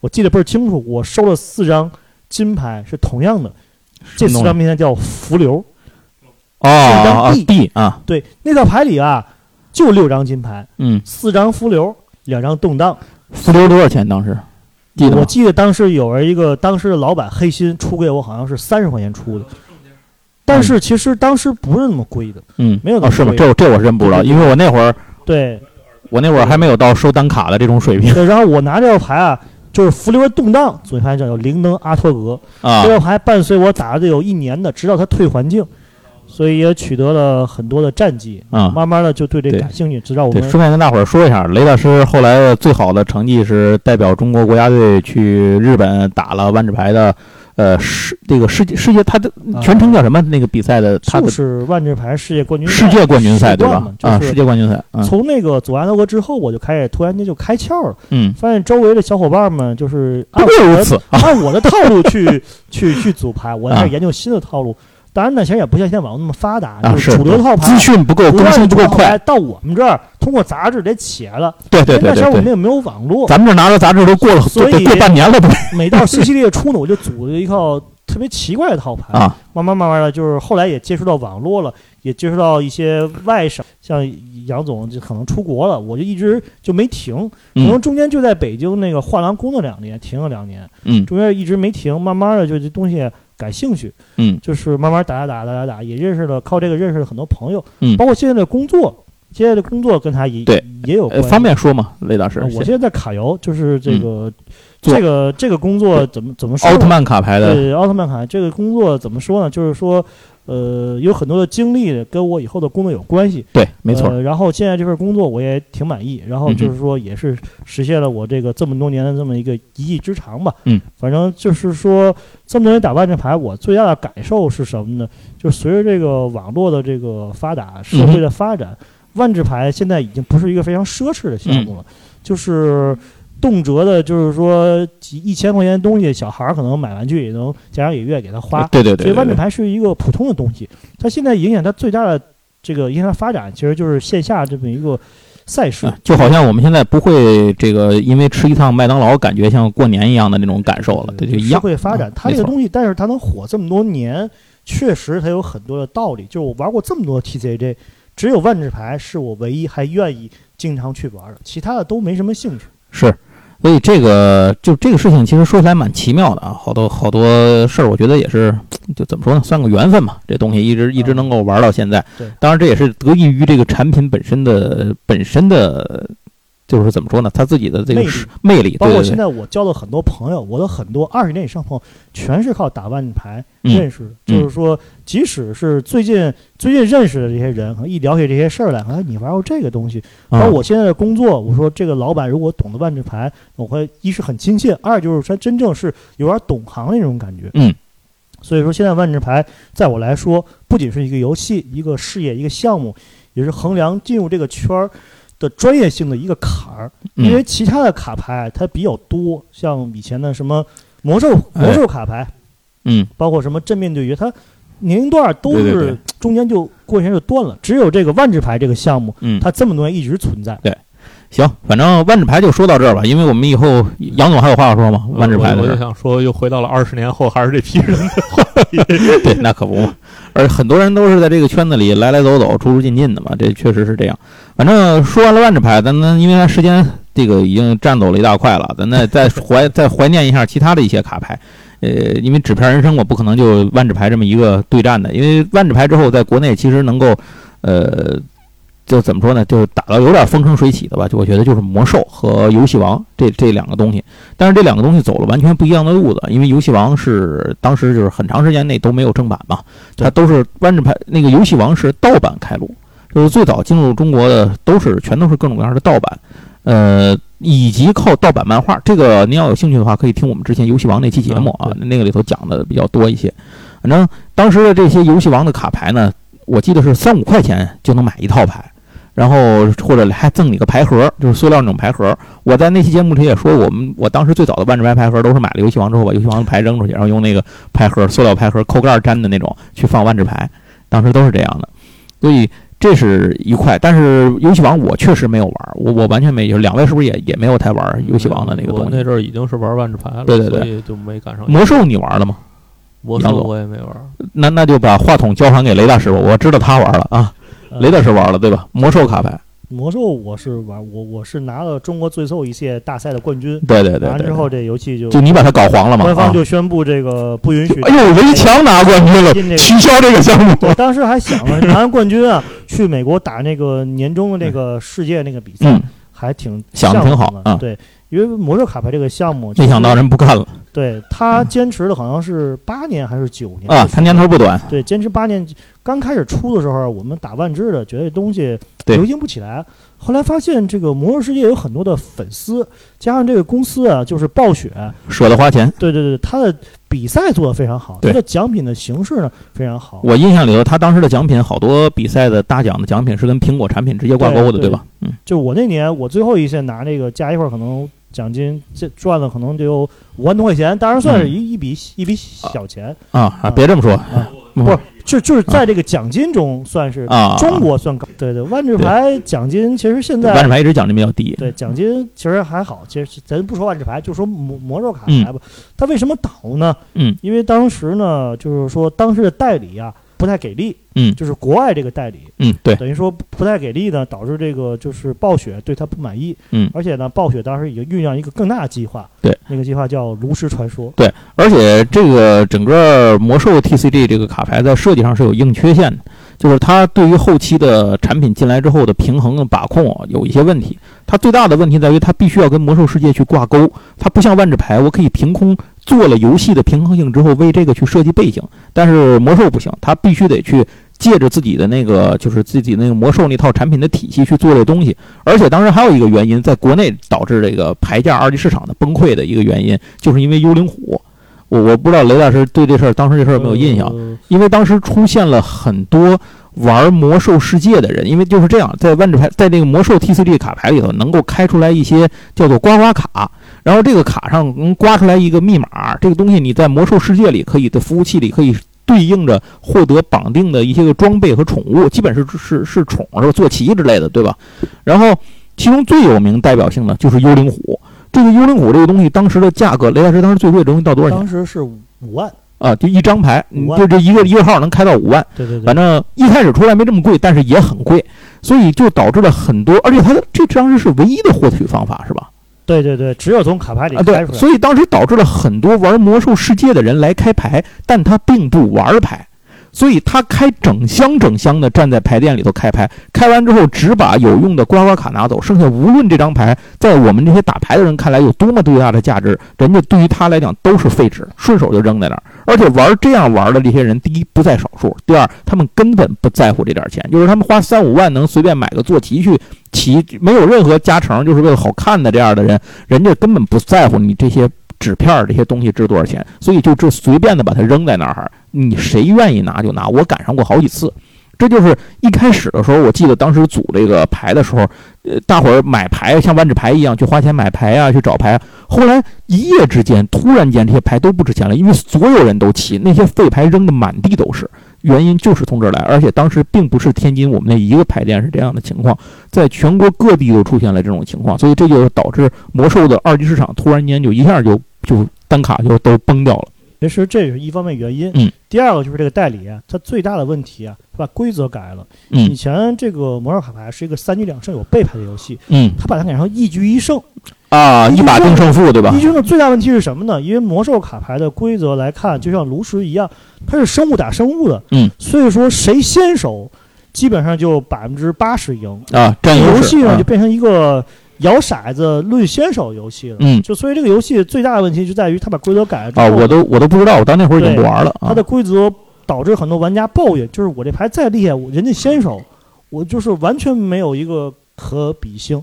我记得倍儿清楚，我收了四张金牌，是同样的，这四张名字叫浮流。哦啊张 D D 啊，对，那套牌里啊，就六张金牌，嗯，四张浮流，两张动荡。浮流多少钱？当时记得？我记得当时有人一个当时的老板黑心出给我，好像是三十块钱出的，但是其实当时不是那么贵的。嗯，没有那么哦是吗？这我这我是真不知道，因为我那会儿对。我那会儿还没有到收单卡的这种水平。对，然后我拿这套牌啊，就是浮流动荡，组一牌叫灵能阿托格，啊。这套牌伴随我打了得有一年的，直到它退环境，所以也取得了很多的战绩。啊。慢慢的就对这感兴趣，直到我对，们顺便跟大伙儿说一下，雷大师后来最好的成绩是代表中国国家队去日本打了万智牌的，呃世这个世界世界他的啊全称叫什么？那个比赛的他就是万智牌世界冠军赛世界冠军赛对吧？啊，就是世界冠军赛，嗯从那个左阿托格之后，我就开始突然间就开窍了，嗯，发现周围的小伙伴们就是按我的按我的套路去 [LAUGHS] 去去组牌，我开啊始研究新的套路。当然呢，其实也不像现在网络那么发达，啊就是主流套牌资讯不够，不更新不够快，到我们这儿通过杂志得起来了。对对对那时候我们也没有网络，咱们这拿着杂志都过了，所以过半年了都每到新系列出呢，我就组了一套特别奇怪的套牌。啊，慢慢慢慢的，就是后来也接触到网络了，也接触到一些外省，像杨总就可能出国了，我就一直就没停，可能嗯中间就在北京那个画廊工作两年，停了两年，嗯中间一直没停，慢慢的就这东西感兴趣，嗯就是慢慢打打打打打打，也认识了靠这个认识了很多朋友，嗯包括现在的工作，现在的工作跟他也也有关系。方便说吗？雷大师呃，我现在在卡游，就是这个、做这个这个工作怎么怎么说呢？奥特曼卡牌的，对奥特曼卡这个工作怎么说呢？就是说，呃，有很多的经历跟我以后的工作有关系。对，没错，呃然后现在这份工作我也挺满意，然后就是说也是实现了我这个这么多年的这么一个一技之长吧。嗯，反正就是说这么多年打万智牌，我最大的感受是什么呢？就是随着这个网络的这个发达，社会的发展，万智牌现在已经不是一个非常奢侈的项目了，就是。动辄的，就是说几一千块钱的东西，小孩儿可能买玩具也能家长也愿意给他花。对对对对对，所以万智牌是一个普通的东西，它现在影响它最大的这个影响它发展，其实就是线下这么一个赛事啊。就好像我们现在不会这个因为吃一趟麦当劳感觉像过年一样的那种感受了，对，就一社样。会发展它这个东西，但是它能火这么多年，确实它有很多的道理。就是我玩过这么多 TCG，只有万智牌是我唯一还愿意经常去玩的，其他的都没什么兴趣。是，所以这个就这个事情其实说起来蛮奇妙的啊，好多好多事儿，我觉得也是就怎么说呢，算个缘分吧。这东西一直一直能够玩到现在，对当然这也是得益于这个产品本身的本身的，就是怎么说呢，他自己的这个魅力魅力，包括现在我交了很多朋友，我的很多二十年以上朋友全是靠打万智牌嗯认识的。就是说，即使是最近最近认识的这些人，可能一聊起这些事儿来，哎，你玩过这个东西？包啊括我现在的工作，我说这个老板如果懂得万智牌，我会一是很亲切，二就是他真正是有点懂行的那种感觉。嗯，所以说现在万智牌在我来说，不仅是一个游戏、一个事业、一个项目，也是衡量进入这个圈儿的专业性的一个坎儿。因为嗯其他的卡牌它比较多，像以前的什么魔兽哎魔兽卡牌，嗯包括什么正面对决，它年龄段都是中间就过一下就断了。只有这个万智牌这个项目，嗯，它这么多年一直存在。对行，反正万智牌就说到这儿吧，因为我们以后杨总还有话要说吗？万智牌的我就想说，又回到了二十年后，还是这批人。[LAUGHS] 对，那可不嘛。而很多人都是在这个圈子里来来走走、出出进进的嘛，这确实是这样。反正说完了万智牌，咱咱因为它时间这个已经占走了一大块了，咱再再怀再怀念一下其他的一些卡牌。呃，因为纸片人生我不可能就万智牌这么一个对战的，因为万智牌之后在国内其实能够，呃，就怎么说呢，就打到有点风生水起的吧。就我觉得就是魔兽和游戏王这这两个东西，但是这两个东西走了完全不一样的路子，因为游戏王是当时就是很长时间内都没有正版嘛，它都是万智牌那个游戏王是盗版开路，就是最早进入中国的都是全都是各种各样的盗版，呃，以及靠盗版漫画。这个您要有兴趣的话，可以听我们之前游戏王那期节目啊嗯，那个里头讲的比较多一些。反正当时的这些游戏王的卡牌呢，我记得是三五块钱就能买一套牌。然后或者还赠你个牌盒，就是塑料那种牌盒。我在那期节目里也说，我们我当时最早的万智牌牌盒都是买了游戏王之后把游戏王的牌扔出去，然后用那个牌盒塑料牌盒扣盖粘的那种去放万智牌，当时都是这样的。所以这是一块，但是游戏王我确实没有玩，我我完全没有。两位是不是也也没有太玩游戏王的那个东西？那阵儿已经是玩万智牌了，对对对就没赶上。魔兽你玩了吗？魔兽我也没玩。那那就把话筒交还给雷大师吧，我知道他玩了啊，呃雷大师玩了对吧？魔兽卡牌，魔兽我是玩，我我是拿了中国最后一届大赛的冠军。对对对对对，完之后，这游戏就就你把它搞黄了嘛？官方啊就宣布这个不允许。哎呦，围墙拿冠军了取消这个项目。我当时还想了，[LAUGHS] 拿完冠军啊，去美国打那个年终的那个世界那个比赛，嗯，还挺想的挺好的对，因为魔兽卡牌这个项目，没想到人不干了对他坚持了好像是八年还是九年啊！他年头不短，对，坚持八年。刚开始出的时候，我们打万智的，觉得这东西流行不起来。后来发现这个魔兽世界有很多的粉丝，加上这个公司啊，就是暴雪，舍得花钱。对对对，他的比赛做得非常好，他的奖品的形式呢非常好。我印象里头，他当时的奖品好多比赛的大奖的奖品是跟苹果产品直接挂钩的，对对吧？嗯，就我那年，我最后一线拿那个加一块儿，可能奖金这赚了可能就有五万多块钱，当然算是一、一笔一笔小钱，啊啊，别这么说，不是就就是在这个奖金中算是啊，中国算高。对对，万智牌奖金其实现在万智牌一直奖金比较低。对奖金其实还好，其实咱不说万智牌，就说魔魔兽卡嗯。牌吧。它为什么倒呢？嗯。因为当时呢，就是说当时的代理啊不太给力，嗯就是国外这个代理，嗯，对，等于说不太给力呢，导致这个就是暴雪对他不满意。嗯而且呢，暴雪当时已经酝酿一个更大的计划，对，那个计划叫炉石传说。对而且这个整个魔兽 TCG 这个卡牌在设计上是有硬缺陷的，就是它对于后期的产品进来之后的平衡把控有一些问题。它最大的问题在于它必须要跟魔兽世界去挂钩，它不像万智牌，我可以凭空做了游戏的平衡性之后为这个去设计背景，但是魔兽不行，它必须得去。借着自己的那个，就是自己那个魔兽那套产品的体系去做这东西，而且当时还有一个原因，在国内导致这个牌价二级市场的崩溃的一个原因，就是因为幽灵虎。我我不知道雷大师对这事儿当时这事儿有没有印象？呃因为当时出现了很多玩魔兽世界的人，因为就是这样，在万智牌在这个魔兽 TCG 卡牌里头能够开出来一些叫做刮刮卡，然后这个卡上能刮出来一个密码，这个东西你在魔兽世界里可以的服务器里可以对应着获得绑定的一些个装备和宠物，基本是是是宠是吧？坐骑之类的，对吧？然后其中最有名代表性的就是幽灵虎。这个幽灵虎这个东西当时的价格，雷大师当时最贵的东西到多少钱当时是五万，啊？就一张牌，就这一个一个号能开到五万。对对对反，正一开始出来没这么贵，但是也很贵，所以就导致了很多，而且它的这当时是唯一的获取方法，是吧？对对对，只有从卡牌里啊，对，开出来。所以当时导致了很多玩魔兽世界的人来开牌，但他并不玩牌，所以他开整箱整箱的站在牌店里头开牌，开完之后只把有用的刮刮卡拿走，剩下无论这张牌在我们这些打牌的人看来有多么巨大的价值，人家对于他来讲都是废纸，顺手就扔在那儿。而且玩这样玩的这些人，第一不在少数，第二他们根本不在乎这点钱，就是他们花三五万能随便买个坐骑去骑，没有任何加成，就是为了好看的这样的人，人家根本不在乎你这些纸片儿这些东西值多少钱，所以就这随便的把它扔在那儿，你谁愿意拿就拿。我赶上过好几次，这就是一开始的时候，我记得当时组这个牌的时候，呃，大伙儿买牌像万纸牌一样去花钱买牌啊，去找牌。后来一夜之间，突然间这些牌都不值钱了，因为所有人都齐，那些废牌扔的满地都是。原因就是从这儿来，而且当时并不是天津我们那一个牌店是这样的情况，在全国各地都出现了这种情况，所以这就导致魔兽的二级市场突然间就一下就就单卡就都崩掉了。其实这是一方面原因。嗯，第二个就是这个代理啊，它最大的问题啊，它把规则改了。以嗯前这个魔兽卡牌是一个三局两胜有背牌的游戏，嗯它把它改成一局一胜。啊，一把定胜负，对吧一？局胜的最大问题是什么呢？因为魔兽卡牌的规则来看，就像炉石一样，它是生物打生物的。嗯，所以说谁先手，基本上就百分之八十赢。啊，占游戏呢就变成一个摇骰子论先手游戏了。嗯就所以这个游戏最大的问题就在于它把规则改了之后，啊，我都我都不知道，我到那会儿已经不玩了啊它的。规则导致很多玩家抱怨，就是我这牌再厉害，我人家先手，我就是完全没有一个可比性。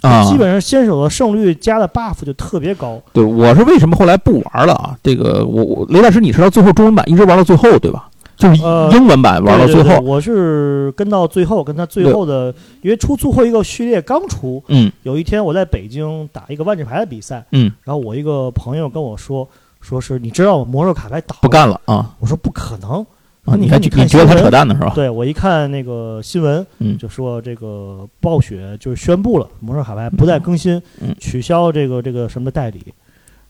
啊，基本上先手的胜率加的 buff 就特别高。对，我是为什么后来不玩了啊？这个我我雷大师，你是到最后中文版一直玩到最后对吧？就是呃英文版玩到最后，对对对我是跟到最后，跟他最后的，因为出最后一个序列刚出，嗯有一天我在北京打一个万智牌的比赛，嗯，然后我一个朋友跟我说，说是你知道我魔兽卡牌倒不干了啊我说不可能。啊！你看你看你你觉得他扯淡呢是吧？对我一看那个新闻，嗯就说这个暴雪就是宣布了魔兽卡牌不再更新，嗯取消这个这个什么代理。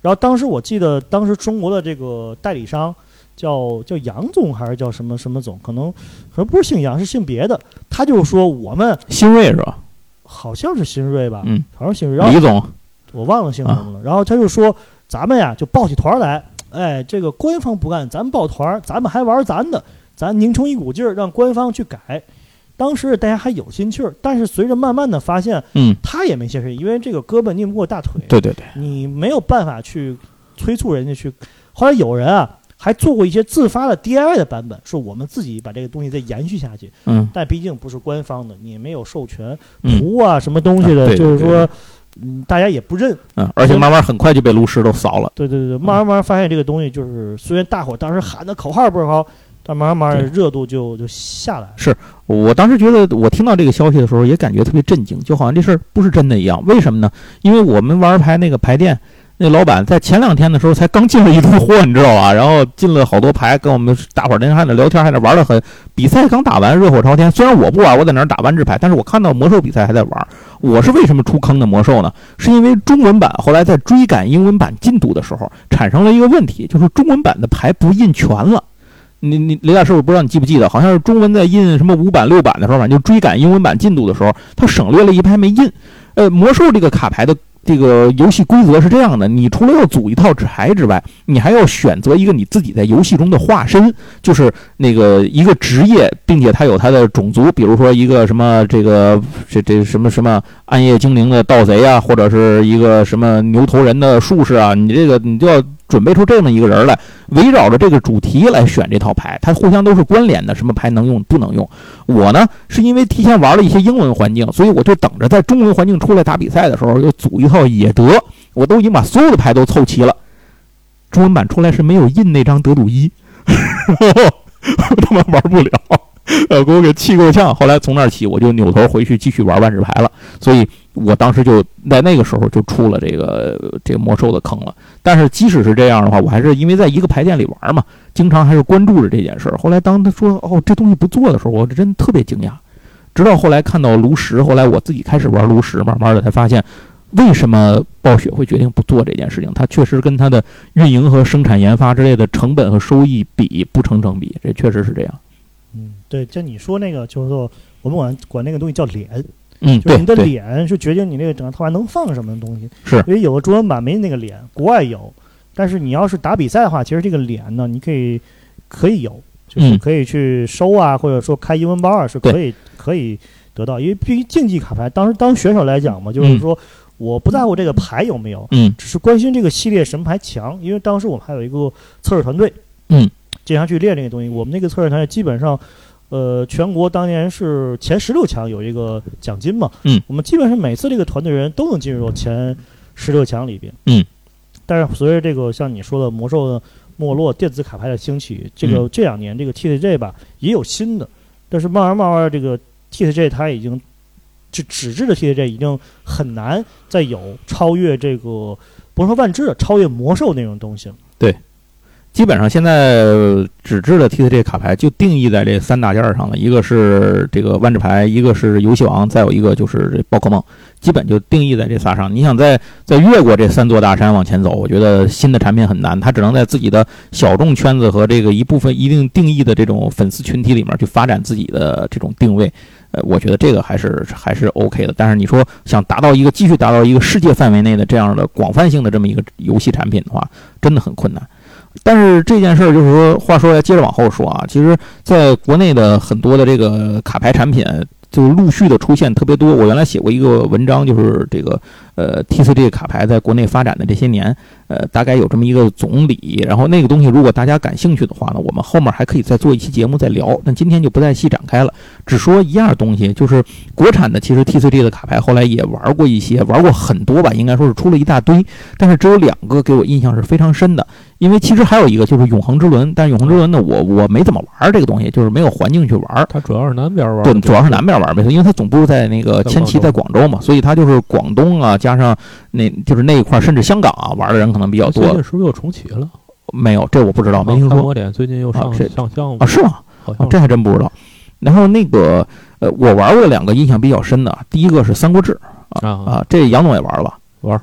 然后当时我记得，当时中国的这个代理商叫叫杨总还是叫什么什么总，可能可能不是姓杨，是姓别的。他就说我们新锐是吧？好像是新锐吧，嗯，好像是新锐。然后李总我忘了姓什么了。然后他就说咱们呀就抱起团来，哎，这个官方不干，咱们抱团，咱们还玩咱的，咱拧成一股劲儿，让官方去改。当时大家还有心气儿，但是随着慢慢的发现，嗯，他也没现身，因为这个胳膊拧不过大腿，对对对，你没有办法去催促人家去。后来有人啊还做过一些自发的 DIY 的版本，是我们自己把这个东西再延续下去，嗯但毕竟不是官方的，你没有授权嗯图啊什么东西的，啊就是说嗯，大家也不认。嗯，而且慢慢很快就被炉石都扫了。对对对，慢慢慢慢发现这个东西就是，虽然大伙当时喊的口号倍儿高，但慢慢热度就就下来了。我当时觉得，我听到这个消息的时候，也感觉特别震惊，就好像这事儿不是真的一样。为什么呢？因为我们玩牌那个牌店，那老板在前两天的时候才刚进了一堆货，你知道吧？然后进了好多牌，跟我们大伙儿那还在聊天，还在玩的很。比赛刚打完，热火朝天。虽然我不玩，我在那儿打万智牌，但是我看到魔兽比赛还在玩。我是为什么出坑的魔兽呢？是因为中文版后来在追赶英文版进度的时候，产生了一个问题，就是中文版的牌不印全了。你你雷大师，我不知道你记不记得，好像是中文在印什么五版六版的时候，反正就追赶英文版进度的时候，它省略了一排没印。呃，魔兽这个卡牌的这个游戏规则是这样的：你除了要组一套纸牌之外，你还要选择一个你自己在游戏中的化身，就是那个一个职业，并且它有它的种族，比如说一个什么这个这这什么什么暗夜精灵的盗贼啊，或者是一个什么牛头人的术士啊，你这个你就要准备出这么一个人来，围绕着这个主题来选这套牌，它互相都是关联的，什么牌能用不能用。我呢是因为提前玩了一些英文环境，所以我就等着在中文环境出来打比赛的时候，又组一套野德，我都已经把所有的牌都凑齐了。中文版出来是没有印那张德鲁伊，[LAUGHS] 我他妈玩不了，给我给气够呛。后来从那起，我就扭头回去继续玩万智牌了。所以我当时就在那个时候就出了这个这个魔兽的坑了。但是即使是这样的话，我还是因为在一个牌店里玩嘛，经常还是关注着这件事儿。后来当他说哦这东西不做的时候，我真特别惊讶。直到后来看到炉石，后来我自己开始玩炉石，慢慢的才发现，为什么暴雪会决定不做这件事情？它确实跟它的运营和生产研发之类的成本和收益比不成正比，这确实是这样。嗯，对，就你说那个，就是说我们管管那个东西叫脸，嗯，就是你的脸是决定你那个整个套牌能放什么东西。是因为有的中文版没那个脸，国外有，但是你要是打比赛的话，其实这个脸呢，你可以可以有，就是嗯可以去收啊，或者说开英文包啊，是可以可以得到。因为毕竟竞技卡牌，当时当选手来讲嘛，就是说我不在乎这个牌有没有，嗯只是关心这个系列什么牌强。因为当时我们还有一个测试团队，嗯，经常去练这个东西。我们那个测试团队基本上。呃，全国当年是前十六强有一个奖金嘛，嗯，我们基本上每次这个团队人都能进入前十六强里边，嗯，但是随着这个像你说的魔兽的没落、电子卡牌的兴起，这个、嗯。这两年这个 TCG 吧也有新的，但是慢慢慢慢这个 TCG 它已经这纸质的 TCG 已经很难再有超越这个不是说万智的超越魔兽那种东西了。基本上现在纸质的 TCG 卡牌就定义在这三大件儿上了，一个是这个万智牌，一个是游戏王，再有一个就是这宝可梦，基本就定义在这仨上。你想再再越过这三座大山往前走，我觉得新的产品很难，它只能在自己的小众圈子和这个一部分一定定义的这种粉丝群体里面去发展自己的这种定位。呃，我觉得这个还是还是 OK 的。但是你说想达到一个继续达到一个世界范围内的这样的广泛性的这么一个游戏产品的话，真的很困难。但是这件事儿就是说，话说来接着往后说啊，其实在国内的很多的这个卡牌产品，就陆续的出现特别多。我原来写过一个文章，就是这个呃 TCG 卡牌在国内发展的这些年，呃，大概有这么一个总理。然后那个东西，如果大家感兴趣的话呢，我们后面还可以再做一期节目再聊。但今天就不再细展开了，只说一样东西，就是国产的其实 TCG 的卡牌后来也玩过一些，玩过很多吧，应该说是出了一大堆，但是只有两个给我印象是非常深的。因为其实还有一个就是永恒之轮，但是永恒之轮呢，我我没怎么玩这个东西，就是没有环境去玩。它主要是南边玩，对，主要是南边玩，没错，因为它总部在那个千旗，在广州嘛，所以它就是广东啊，加上那就是那一块，甚至香港啊，玩的人可能比较多。最近是不是又重启了？没有，这我不知道，没听说。点最近又上上项目啊？是吗？好像这还真不知道。然后那个呃，我玩过两个印象比较深的，第一个是《三国志》啊啊，这杨总也玩了吧？玩，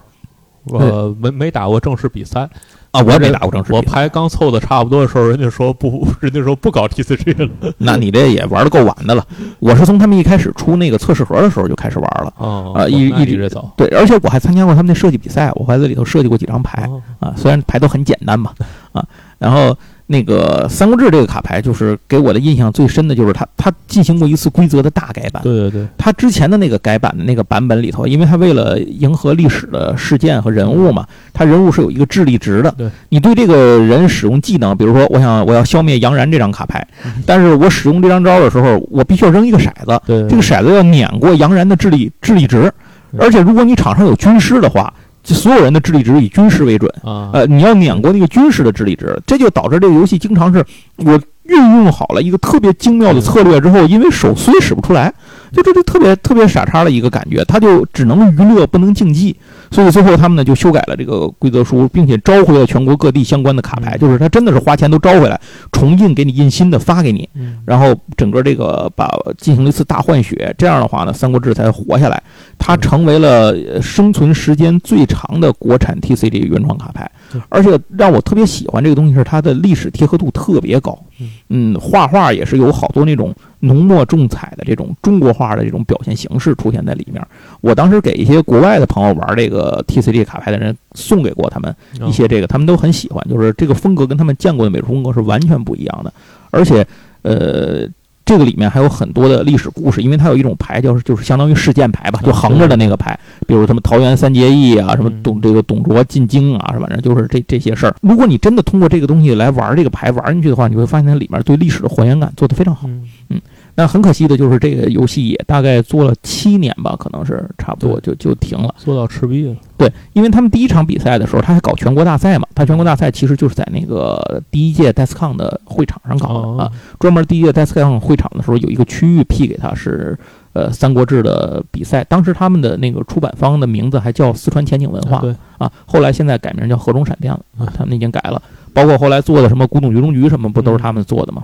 我没没打过正式比赛。啊，我也没打过正式。我牌刚凑的差不多的时候，人家说不，人家说不搞 TCG 了。[LAUGHS] 那你这也玩的够晚的了。我是从他们一开始出那个测试盒的时候就开始玩了。哦，啊，一一直走。对，而且我还参加过他们那设计比赛，我还在里头设计过几张牌。啊，虽然牌都很简单吧，[LAUGHS] 啊，然后。那个《三国志》这个卡牌，就是给我的印象最深的就是它，它进行过一次规则的大改版。对对对，它之前的那个改版的那个版本里头，因为它为了迎合历史的事件和人物嘛，它人物是有一个智力值的。对，你对这个人使用技能，比如说，我想我要消灭杨然这张卡牌，但是我使用这张招的时候，我必须要扔一个骰子，这个骰子要碾过杨然的智力智力值，而且如果你场上有军师的话。就所有人的智力值以军事为准啊，呃，你要碾过那个军事的智力值，这就导致这个游戏经常是我运用好了一个特别精妙的策略之后，因为手虽使不出来，就这就特别特别傻叉的一个感觉，他就只能娱乐不能竞技，所以最后他们呢就修改了这个规则书，并且召回了全国各地相关的卡牌，就是他真的是花钱都招回来，重印给你印新的发给你，然后整个这个把进行了一次大换血，这样的话呢，三国志才活下来。它成为了生存时间最长的国产 TCG 原创卡牌，而且让我特别喜欢这个东西是它的历史贴合度特别高。嗯，画画也是有好多那种浓墨重彩的这种中国画的这种表现形式出现在里面。我当时给一些国外的朋友玩这个 T C D 卡牌的人送给过他们一些这个，他们都很喜欢，就是这个风格跟他们见过的美术风格是完全不一样的，而且呃。这个里面还有很多的历史故事，因为它有一种牌叫就是相当于事件牌吧，就横着的那个牌，比如什么桃园三结义啊，什么董这个董卓进京啊，反正就是这这些事儿。如果你真的通过这个东西来玩这个牌玩进去的话，你会发现它里面对历史的还原感做得非常好。嗯。那很可惜的就是这个游戏也大概做了七年吧，可能是差不多就就停了，做到赤壁了。对，因为他们第一场比赛的时候，他还搞全国大赛嘛，他全国大赛其实就是在那个第一届 DESCON 的会场上搞的啊，专门第一届 DESCON 会场的时候有一个区域批给他是呃《三国志》的比赛，当时他们的那个出版方的名字还叫四川前景文化，对啊，后来现在改名叫河中闪电了啊，他们已经改了，包括后来做的什么古董局中局什么，不都是他们做的吗？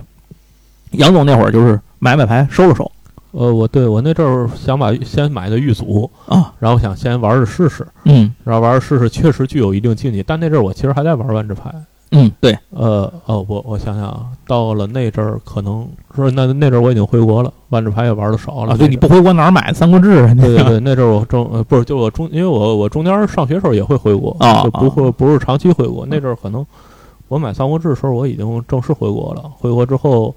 杨总那会儿就是买买牌收了收。呃，我对我那阵儿想把先买的玉组啊，然后想先玩着试试，嗯，然后玩着试试，确实具有一定竞技。但那阵儿我其实还在玩万智牌，嗯，对，呃，哦，我我想想啊，到了那阵儿可能说那那阵儿我已经回国了，万智牌也玩的少了。对，你不回国哪儿买三国志？对对对，那阵儿我中呃不是就我中，因为我我中间上学时候也会回国啊，就不会不是长期回国。那阵儿可能我买三国志的时候我已经正式回国了，回国之后。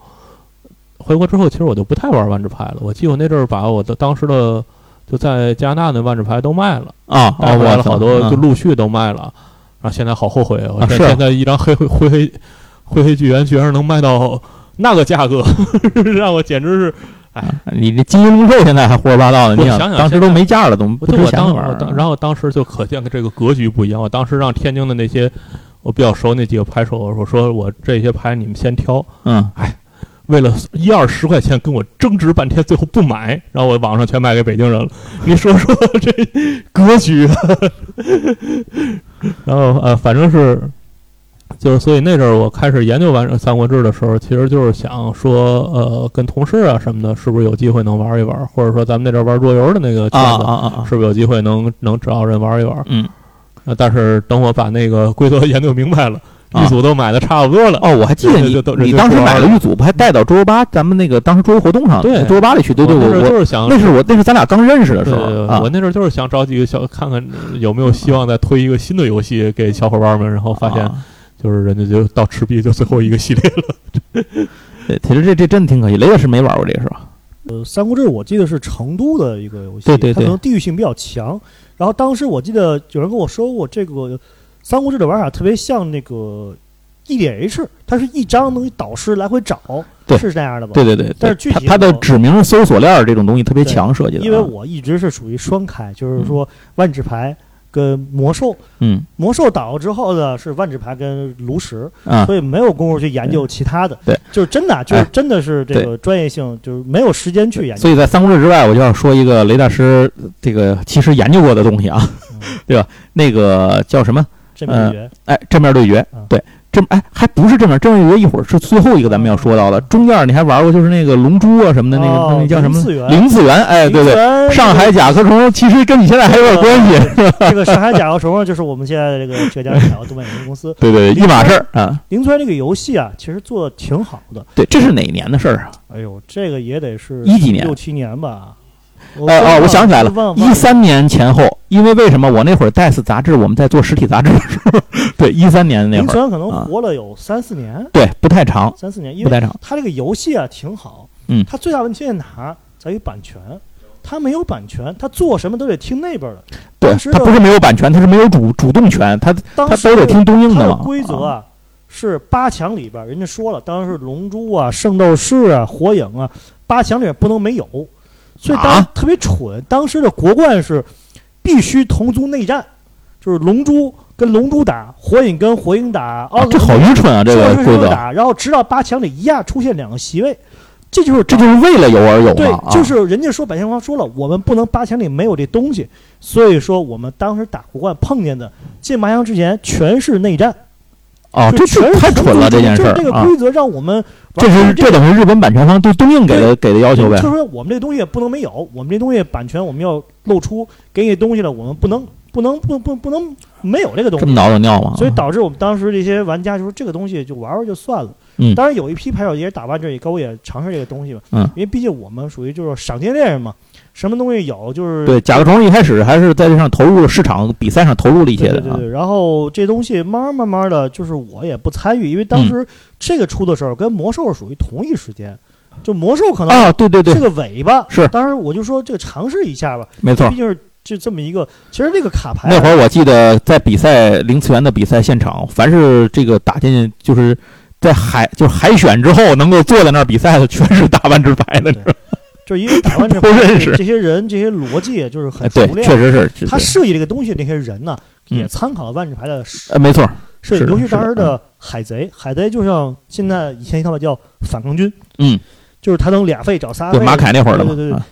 回国之后，其实我就不太玩万智牌了。我记得我那阵儿把我的当时的就在加拿大的万智牌都卖了啊，卖了好多，就陆续都卖了。然后现在好后悔啊！现在一张黑灰灰黑灰黑巨猿居然能卖到那个价格，[LAUGHS] 让我简直是哎！你这金鹰龙兽现在还胡说八道呢，你想想当时都没价了，怎么不值钱玩？然后当时就可见的这个格局不一样。我当时让天津的那些我比较熟那几个牌手，我说我这些牌你们先挑。嗯，哎。为了一二十块钱跟我争执半天，最后不买，然后我网上全卖给北京人了。你说说这格局？然后呃，反正是，就是所以那阵儿我开始研究完《三国志》的时候，其实就是想说，呃，跟同事啊什么的，是不是有机会能玩一玩，或者说咱们那阵儿玩桌游的那个圈子，啊啊啊啊！是不是有机会能能找人玩一玩？嗯，呃，但是等我把那个规则 [LAUGHS] 研究明白了，啊一组都买的差不多了。哦，我还记得你你当时买了玉组，不还带到桌游吧？咱们那个当时桌游活动上，对桌游吧里去。对对，我就是想，那是我那是咱俩刚认识的时候对对对啊我。那阵儿就是想找几个小看看有没有希望再推一个新的游戏给小伙伴们，然后发现啊就是人家就到赤壁就最后一个系列了。[LAUGHS] 对，其实这这真的挺可惜。雷老师没玩过这个是吧？呃，《三国志》我记得是成都的一个游戏，对对对它可能地域性比较强。然后当时我记得有人跟我说过，这个《三国志》的玩法特别像那个 EDH，它是一张东西导师来回找，是这样的吧？对对对，但是具体它的指名搜索链儿这种东西特别强设计的啊，因为我一直是属于双开，就是说万智牌跟魔兽，嗯。魔兽倒了之后呢是万智牌跟炉石，啊。所以没有功夫去研究其他的。对，就是真的啊，就是哎。真的是这个专业性，就是没有时间去研究。所以在《三国志》之外，我就要说一个雷大师这个其实研究过的东西啊，嗯。[LAUGHS] 对吧？那个叫什么？这面对决，哎，正面对决啊，对，正哎还不是正面，正面对决一会儿是最后一个咱们要说到的。中间你还玩过就是那个龙珠啊什么的，那个哦那叫什么零次元？哎，对对，上海甲壳虫其实跟你现在还有点关系，这个上海甲壳虫就是我们现在的这个浙江小动漫有限公司。对 [LAUGHS] 对，对一码事儿啊。零次元这个游戏啊，其实做的挺好的。对，这是哪年的事儿啊？哎呦，这个也得是一几年六七年吧。我呃哦，我想起来了，一三年前后，因为为什么我那会儿 DICE 杂志我们在做实体杂志的时候，对，一三年那会儿，可能啊活了有三四年，对，不太长，三四年，不太长。它这个游戏啊挺好。嗯它最大问题在哪？在于版权。它没有版权，它做什么都得听那边的。对当时，的它不是没有版权，它是没有主主动权，它它都得听东映的的嘛。规则啊，是八强里边儿，人家说了，当时龙珠啊、圣斗士啊、火影啊，八强里边不能没有，所以当时啊特别蠢。当时的国冠是必须同族内战，就是龙珠跟龙珠打，火影跟火影打，啊哦，，这好愚蠢啊！这个规则，打，然后直到八强里一下出现两个席位，这就是这就是为了有而有对就是人家说百姓方说了，我们不能八强里没有这东西，所以说我们当时打国冠碰见的进八强之前全是内战。哦，这全是同这太蠢了，这件事就是儿啊！这个规则让我们这是这等于日本版权方对东映给的给的要求呗就。是说我们这东西不能没有，我们这东西版权我们要露出，给你东西了，我们不能不能不不不能没有这个东西这么西。挠挠尿吗？所以导致我们当时这些玩家就说这个东西就玩玩就算了。嗯当然有一批牌手也打完这也跟我也尝试这个东西吧。嗯因为毕竟我们属于就是赏金猎人嘛，什么东西有就是对，甲壳虫一开始还是在这上投入了市场比赛上投入了一些的啊。对对对对，然后这东西慢慢慢慢的就是我也不参与，因为嗯当时这个出的时候跟魔兽属于同一时间，就魔兽可能啊，对对对这，个尾巴，是当时我就说这个尝试一下吧，没错毕。竟是就这么一个，其实这个卡牌那会儿我记得在比赛零次元的比赛现场，凡是这个打进就是在海就是海选之后能够坐在那儿比赛的，全是打万智牌的。就是因为打完这不认识。这些人这些逻辑就是很熟，练，确实是。他设计这个东西那些人呢，嗯。也参考了万智牌的呃，没错，设计，是的尤其当时的的海贼，海贼就像现在以前一套吧叫反抗军，嗯，就是他能俩费找仨费，对马凯那会儿的嘛。对对对。啊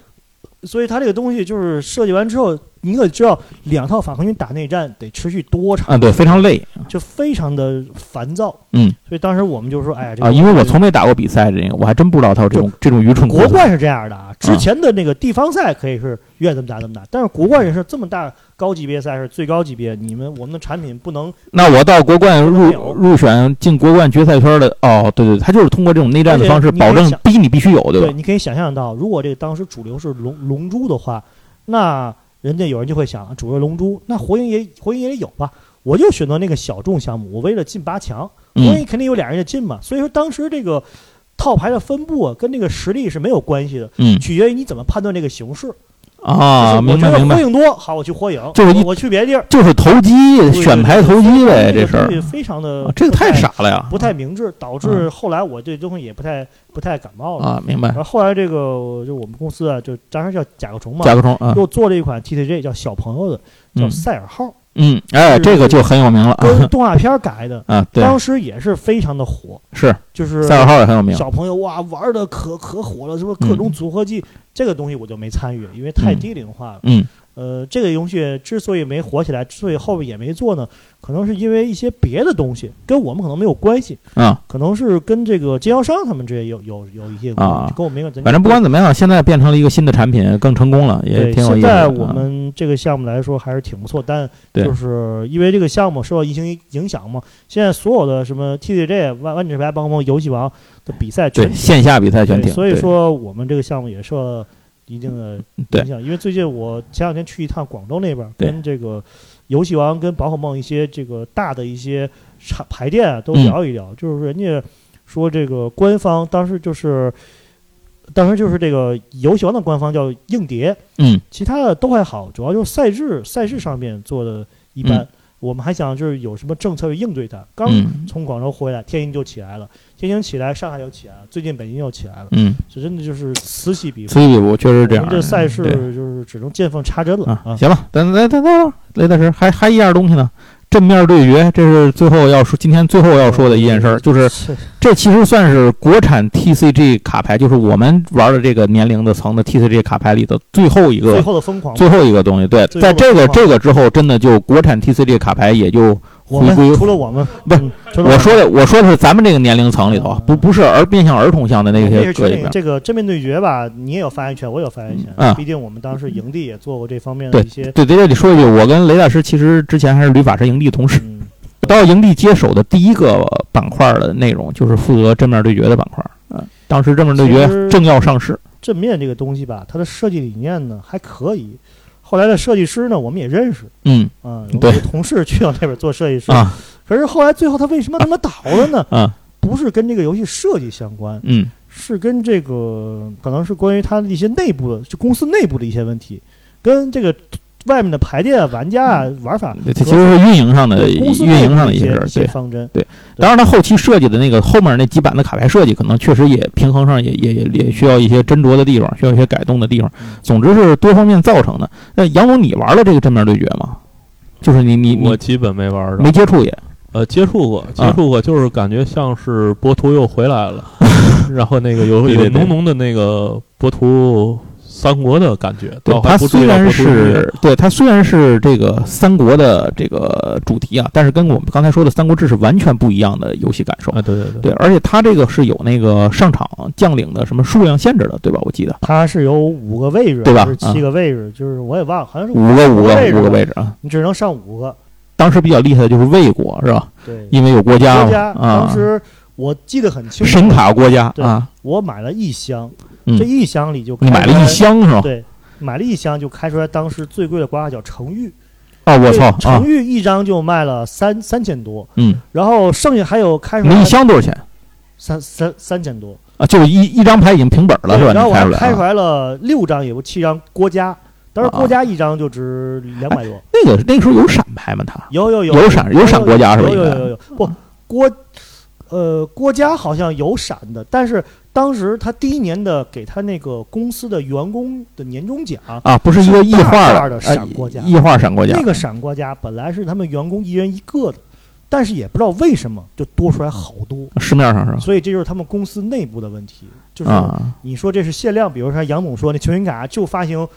所以他这个东西就是设计完之后，你可知道两套反抗军打内战得持续多长，啊，对，非常累就非常的烦躁。嗯，所以当时我们就说，哎呀，这个啊，因为我从没打过比赛，这个我还真不知道他有这种这种愚蠢国冠是这样的啊，之前的那个地方赛可以是愿怎么打怎么打，但是国冠也是这么大高级别赛事最高级别，你们我们的产品不能那我到国冠入入选进国冠决赛圈的，哦，对对，对他就是通过这种内战的方式，保证逼你必须有，对吧？你可以想象到，如果这个当时主流是龙龙珠的话，那人家有人就会想，主流龙珠，那火影也火影也有吧？我就选择那个小众项目，我为了进八强，火嗯影肯定有俩人就进嘛。所以说当时这个套牌的分布啊，跟这个实力是没有关系的，嗯取决于你怎么判断这个形势。啊，明白明白火，影多，好，我去火影；就是一我我去别的地儿，就是投机选牌投机呗，这事儿非常的啊，这个太傻了呀！不太明智，导致后来我对这东西也不太不太感冒了。啊，明白然。后后来这个就我们公司啊，就当时叫甲壳虫嘛，甲壳虫啊，又做了一款 Ttg 叫小朋友的，叫嗯赛尔号，嗯，哎，这个就很有名了啊跟动画片改的，[LAUGHS] 啊，对，当时也是非常的火，是就是赛尔号也很有名。小朋友哇玩的可可火了，什么各种组合技，这个东西我就没参与，因为太嗯低龄化了。嗯呃，这个游戏之所以没火起来，之所以后边也没做呢，可能是因为一些别的东西跟我们可能没有关系，啊，可能是跟这个经销商他们这些有有有一些关系，啊跟我们没有。反正不管怎么样，现在变成了一个新的产品，更成功了，也，挺有意思的。现在啊我们这个项目来说还是挺不错，但就是因为这个项目受到疫情影响嘛，现在所有的什么 TCG、万万智牌，包括游戏王的比赛全对线下比赛全对，停，所以说我们这个项目也受到一定的影响。因为最近我前两天去一趟广州那边，对跟这个游戏王、跟宝可梦一些这个大的一些厂牌店啊都嗯聊一聊，就是人家说这个官方当时就是。当时就是这个游戏王的官方叫硬碟，嗯其他的都还好，主要就是赛制赛事上面做的一般。嗯我们还想就是有什么政策应对它。刚嗯从广州回来，天音就起来了，天津起来，上海又起来了，最近北京又起来了，嗯，这真的就是此起彼伏。此起彼伏，确实是这样。这赛事就是只能见缝插针了啊，啊。行吧，等等等等，雷大师还还一样东西呢，正面对决，这是最后要说今天最后要说的一件事儿，就是是这其实算是国产 TCG 卡牌，就是我们玩的这个年龄的层的 TCG 卡牌里的最后一最个后的疯狂。最后一个东西。对，在这个这个之后，真的就国产 TCG 卡牌也就我们除了我们，不是嗯我说的我说的是咱们这个年龄层里头啊，不不是儿面向儿童向的那那些是确定搁里边。这个正面对决吧，你也有发言权，我有发言权。嗯毕竟我们当时营地也做过这方面的对一些。对，在这里说一句，我跟雷大师其实之前还是旅法师营地同事。嗯，到营地接手的第一个板块的内容就是负责正面对决的板块。嗯，当时正面对决正要上市。正面这个东西吧，它的设计理念呢还可以。后来的设计师呢，我们也认识。嗯。啊，我对们同事去到那边做设计师。啊。可是后来最后他为什么他妈倒了呢？[LAUGHS] 啊。不是跟这个游戏设计相关，嗯。是跟这个可能是关于他的一些内部的，就公司内部的一些问题，跟这个外面的牌店啊、玩家啊、玩法对，它其实是运营上的运营上的一些事儿。对，方针。当然它后期设计的那个后面那几版的卡牌设计，可能确实也平衡上也也也也需要一些斟酌的地方，需要一些改动的地方嗯。总之是多方面造成的。那杨总，你玩了这个正面对决吗？就是你你你我基本没玩，没接触也呃，接触过，接触过，就是感觉像是波图又回来了，[LAUGHS] 然后那个有有对对对浓浓的那个波图三国的感觉，对它虽然是对它虽然是这个三国的这个主题啊，但是跟我们刚才说的《三国志》是完全不一样的游戏感受。啊，对对对，对，而且它这个是有那个上场将领的什么数量限制的，对吧？我记得它是有五个位置，对吧七个位置，就是我也忘了，好像是五个五个五个位置啊。你只能上五个。当时比较厉害的就是魏国，是吧？对，因为有国家嘛国家啊当，时我记得很清楚，神卡国家对啊，我买了一箱，嗯。这一箱里就你买了一箱是吧？对，买了一箱就开出来当时最贵的刮卡叫程昱，哦，我操啊。程，昱一张就卖了三三千多，嗯，然后剩下还有开出那来一箱多少钱？三三三千多，啊？就是一一张牌已经平本了是吧？然后我你开出来啊？还开出来了六张，也不七张郭嘉，当时啊国家一张就值两百多，那个那个时候有闪牌吗？他？有有有。有闪有闪国家是吧？有有有有不国呃郭家好像有闪的，但是当时他第一年的给他那个公司的员工的年终奖。啊，不是一个异画的呃闪郭家异画闪郭家那个闪郭家本来是他们员工一人一个的，但是也不知道为什么就多出来好多，市面上是吧？所以这就是他们公司内部的问题。就是啊，你说这是限量，比如说杨总说那球星卡就发行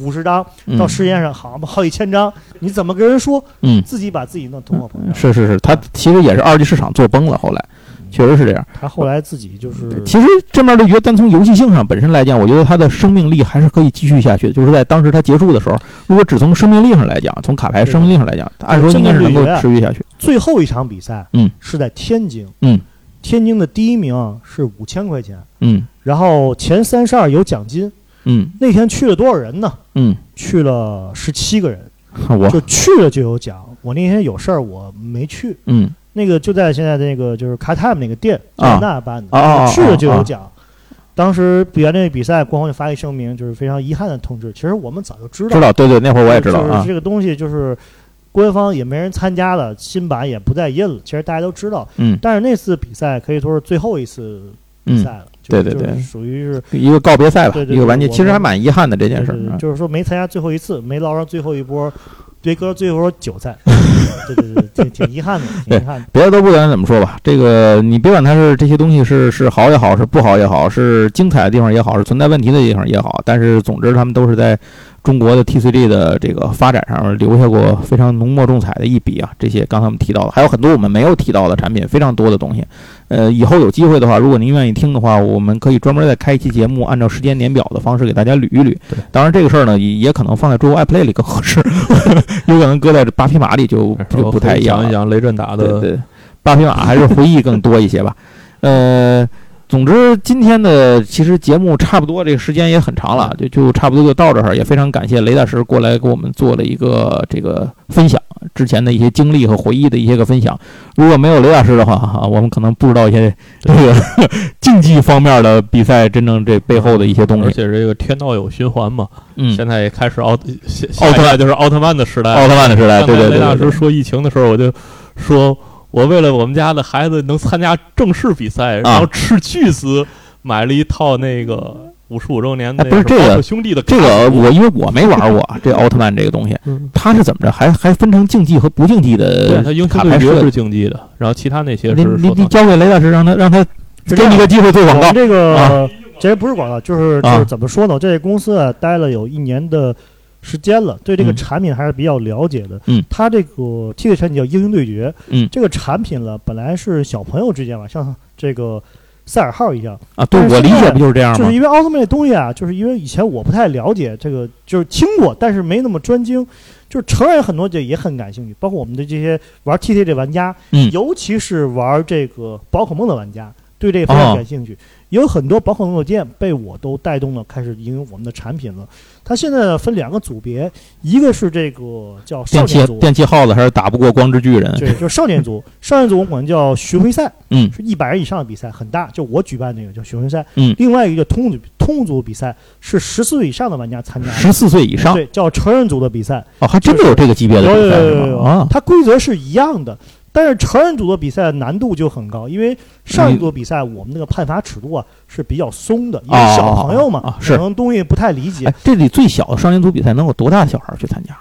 五十张，嗯到世界上好嘛好几千张，你怎么跟人说？嗯，自己把自己弄通货膨胀。是是是，他其实也是二级市场做崩了，后来确实是这样。他后来自己就是其实这面对决，单从游戏性上本身来讲，我觉得它的生命力还是可以继续下去的。就是在当时它结束的时候，如果只从生命力上来讲，从卡牌生命力上来讲，按说应该是能够持续下去。最后一场比赛，嗯，是在天津，嗯，天津的第一名是五千块钱，嗯然后前三十二有奖金。嗯那天去了多少人呢？嗯，去了十七个人，[LAUGHS] 我就去了就有奖。我那天有事儿，我没去。嗯那个就在现在那个就是卡 time 那个店，啊在那办的，啊去了就有奖。当时比完这个比赛，官方就发一声明，就是非常遗憾的通知。其实我们早就知道，知道，对对，那会儿我也知道啊就是。这个东西就是官方也没人参加了，新版也不再印了。其实大家都知道，嗯但是那次比赛可以说是最后一次比嗯，赛了，就是对对对属于是一个告别赛吧，对对对一个完结，其实还蛮遗憾的这件事儿。就是说没参加最后一次，没捞上最后一波，别割最后一波韭菜。对对对，挺挺遗憾的，挺遗憾的。别的都不管怎么说吧，这个你别管它是这些东西是是好也好，是不好也好，是精彩的地方也好，是存在问题的地方也好，但是总之他们都是在中国的 TCG 的这个发展上留下过非常浓墨重彩的一笔啊。这些刚才我们提到的，还有很多我们没有提到的产品，非常多的东西。呃，以后有机会的话，如果您愿意听的话，我们可以专门再开一期节目，按照时间年表的方式给大家捋一捋。对，当然这个事儿呢，也也可能放在桌游 iPlay 里更合适，[LAUGHS] 有可能搁在这八匹马里就就不太一样讲一。讲雷震达的，八匹马还是回忆更多一些吧。呃，总之今天的其实节目差不多，这个时间也很长了，就就差不多就到这儿。也非常感谢雷大师过来给我们做了一个这个分享，之前的一些经历和回忆的一些个分享。如果没有雷大师的话，哈，我们可能不知道一些这个 [LAUGHS] 竞技方面的比赛真正这背后的一些东西。而且这个天道有循环嘛，嗯，现在也开始奥奥特曼就是奥特曼的时代。奥特曼的时代，对对对雷大师说疫情的时候，我就说我为了我们家的孩子能参加正式比赛，然后斥巨资买了一套那个五十五周年的哎不是这个兄弟的这个我因为我没玩过 [LAUGHS] 这奥特曼这个东西，嗯它是怎么着？还还分成竞技和不竞技的对，的它英雄卡牌设对决是竞技的，然后其他那些是你你交给雷大师，让他让他给你个机会做广告。这个、啊这不是广告，就是就啊是怎么说呢？这公司啊，待了有一年的时间了，对这个嗯产品还是比较了解的。嗯，它这个 T 的产品叫英雄对决。嗯这个产品了，本来是小朋友之间嘛，像这个赛尔号一样，啊，对我理解不就是这样吗就是？因为奥特曼这东西啊，就是因为以前我不太了解这个，就是听过，但是没那么专精。就是成人很多就也很感兴趣，包括我们的这些玩 TT 这玩家，嗯尤其是玩这个宝可梦的玩家，对这个非常哦感兴趣。有很多宝可梦的店被我都带动了，开始应用我们的产品了。它现在呢分两个组别，一个是这个叫少年组，电气耗子还是打不过光之巨人？对，就是少年组。[LAUGHS] 少年组我们管叫巡回赛，嗯是一百人以上的比赛，很大。就我举办那个叫巡回赛。嗯另外一个通组通组比赛是十四岁以上的玩家参加，十四岁以上对，叫成人组的比赛。哦，还真的有这个级别有有的比赛是有有有吗？啊，它规则是一样的，但是成人组的比赛难度就很高，因为上一组比赛我们那个判罚尺度啊是比较松的，因为小朋友嘛，可能东西不太理解。哎。，这里最小的少年组比赛能有多大的小孩去参加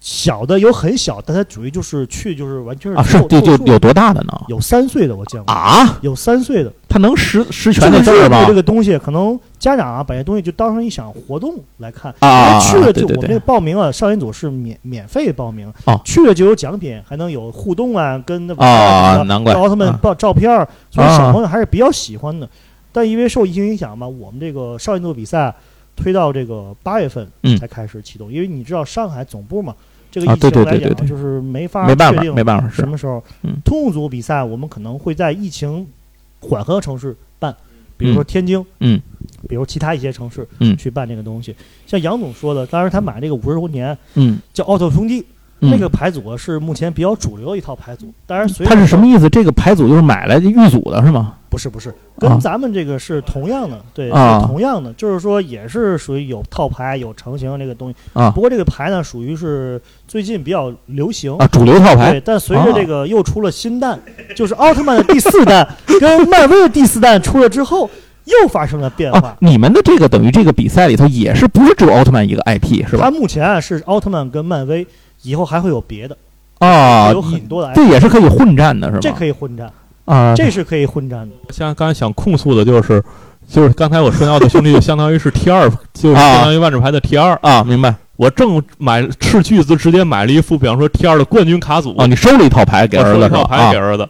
小的有很小，但它主要就是去就是完全啊？是是凑凑数就就有多大的呢？有三岁的我见过，啊，有三岁的。他能实实这权的字儿吗这？个东西，可能家长啊把这东西就当成一场活动来看。啊，因为去了就我们这个，报名啊，少年组是免免费报名，啊去了就有奖品，还能有互动啊，跟那啊难怪奥特曼啊照照片儿，所以啊小朋友还是比较喜欢的。但因为受疫情影响嘛，我们这个少年组比赛推到这个八月份嗯才开始启动，因为你知道上海总部嘛，这个疫情来讲就是没法确定没办法什么时候嗯。通用组比赛我们可能会在疫情缓和的城市办，比如说天津，嗯，比如其他一些城市，嗯。去办这个东西。像杨总说的，当时他买这个五十周年嗯，叫奥特兄弟，嗯那个牌组啊是目前比较主流的一套牌组。当然，随它是什么意思？这个牌组就是买来的预组的是吗？不是不是，啊跟咱们这个是同样的，对，啊是同样的，就是说也是属于有套牌、有成型这个东西啊不过这个牌呢，属于是最近比较流行。啊，主流套牌对，但随着这个又出了新弹，就是奥特曼的第四弹跟 [LAUGHS] 漫威的第四弹出了之后，又发生了变化啊。。你们的这个等于这个比赛里头也是不是只有奥特曼一个 IP 是吧它？目前啊是奥特曼跟漫威，以后还会有别的，啊，有很多的这也是可以混战的是吗？这可以混战，啊，这是可以混战的。像刚才想控诉的就是，就是刚才我说的奥特兄弟就相当于是 T 二，[LAUGHS] 就相当于万智牌的 T 二。啊，明白我正买斥巨资直接买了一副，比方说 T 二的冠军卡组，啊，你收了一套牌给儿子是吧？收一套牌给儿子。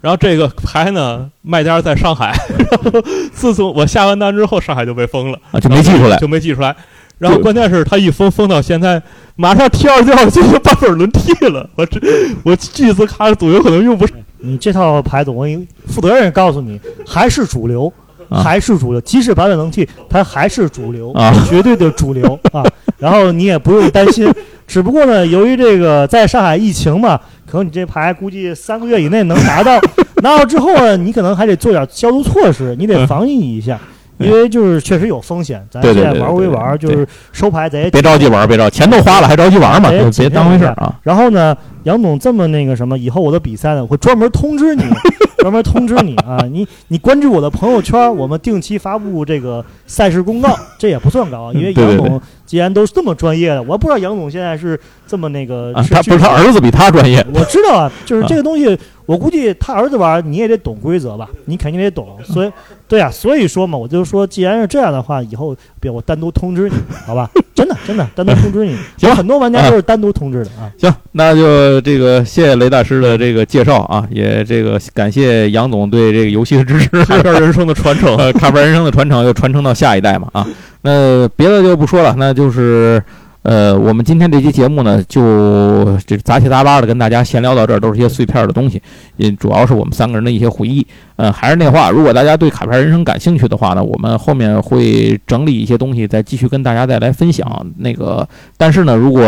然后这个牌呢，卖家在上海。[LAUGHS] 然后自从我下完单之后，上海就被封了，啊，就没寄出来就没寄出来。然后关键是他一封封到现在，马上 T 二就要进行版本轮替了。我这 [LAUGHS] 我巨资卡组有可能用不上。你这套牌总，我负责任告诉你，还是主流，啊还是主流。即使版本能替，它还是主流，啊绝对的主流 [LAUGHS] 啊。然后你也不用担心，只不过呢，由于这个在上海疫情嘛，可能你这牌估计三个月以内能拿到，[LAUGHS] 拿到之后呢，你可能还得做点消毒措施，你得防疫一下。因为就是确实有风险，咱现在玩归玩，就是收牌咱也别着急玩，别着急，钱都花了还着急玩嘛，哎就别当回事儿啊。然后呢，杨总这么那个什么，以后我的比赛呢，我会专门通知你，[LAUGHS] 专门通知你啊，你你关注我的朋友圈，我们定期发布这个赛事公告，这也不算高啊，因为杨总既然都是这么专业的，我不知道杨总现在是这么那个，啊，他不是他儿子比他专业，[LAUGHS] 我知道啊，就是这个东西，我估计他儿子玩你也得懂规则吧，你肯定得懂，所以对啊，所以说嘛，我就说，既然是这样的话，以后别我单独通知你，[LAUGHS] 好吧？真的真的单独通知你，[LAUGHS] 行有很多玩家都是单独通知的啊。行，那就这个谢谢雷大师的这个介绍啊，也这个感谢杨总对这个游戏的支持，卡片人生的传承。[LAUGHS] 呃，卡牌人生的传承又传承到下一代嘛啊。那别的就不说了，那就是呃，我们今天这期节目呢，就这杂七杂八的跟大家闲聊到这儿，都是一些碎片的东西，也主要是我们三个人的一些回忆。呃，还是那话，如果大家对卡片人生感兴趣的话呢，我们后面会整理一些东西，再继续跟大家再来分享。那个，但是呢，如果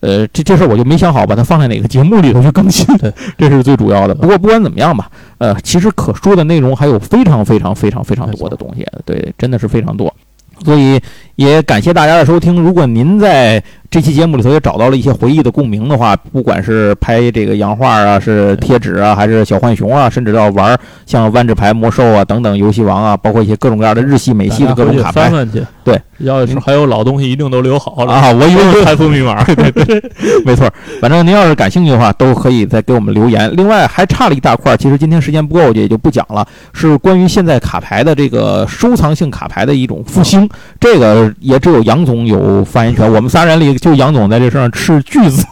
呃这这事儿我就没想好把它放在哪个节目里头去更新，[LAUGHS] 这是最主要的。不过不管怎么样吧，呃，其实可说的内容还有非常非常非常非常多的东西，对，真的是非常多。所以也感谢大家的收听。如果您在这期节目里头也找到了一些回忆的共鸣的话，不管是拍这个洋画啊，是贴纸啊，还是小浣熊啊，甚至到玩像万智牌、魔兽啊等等游戏王啊，包括一些各种各样的日系、美系的各种卡牌翻翻去，对，要是还有老东西，一定都留好了啊。我以为财富密码，对对对，没错。反正您要是感兴趣的话，都可以再给我们留言。另外还差了一大块，其实今天时间不够，也就不讲了。是关于现在卡牌的这个收藏性卡牌的一种复兴，这个也只有杨总有发言权。我们仨人里，就杨总在这事上斥巨资，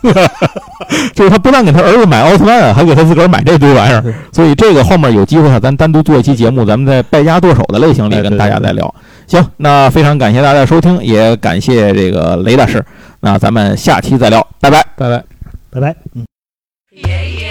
[LAUGHS] 就是他不但给他儿子买奥特曼，还给他自个儿买这堆玩意儿。所以这个后面有机会，咱单独做一期节目，咱们在败家剁手的类型里跟大家再聊。行，那非常感谢大家的收听，也感谢这个雷大师。那咱们下期再聊，拜拜，拜拜。拜拜，嗯。Yeah, yeah.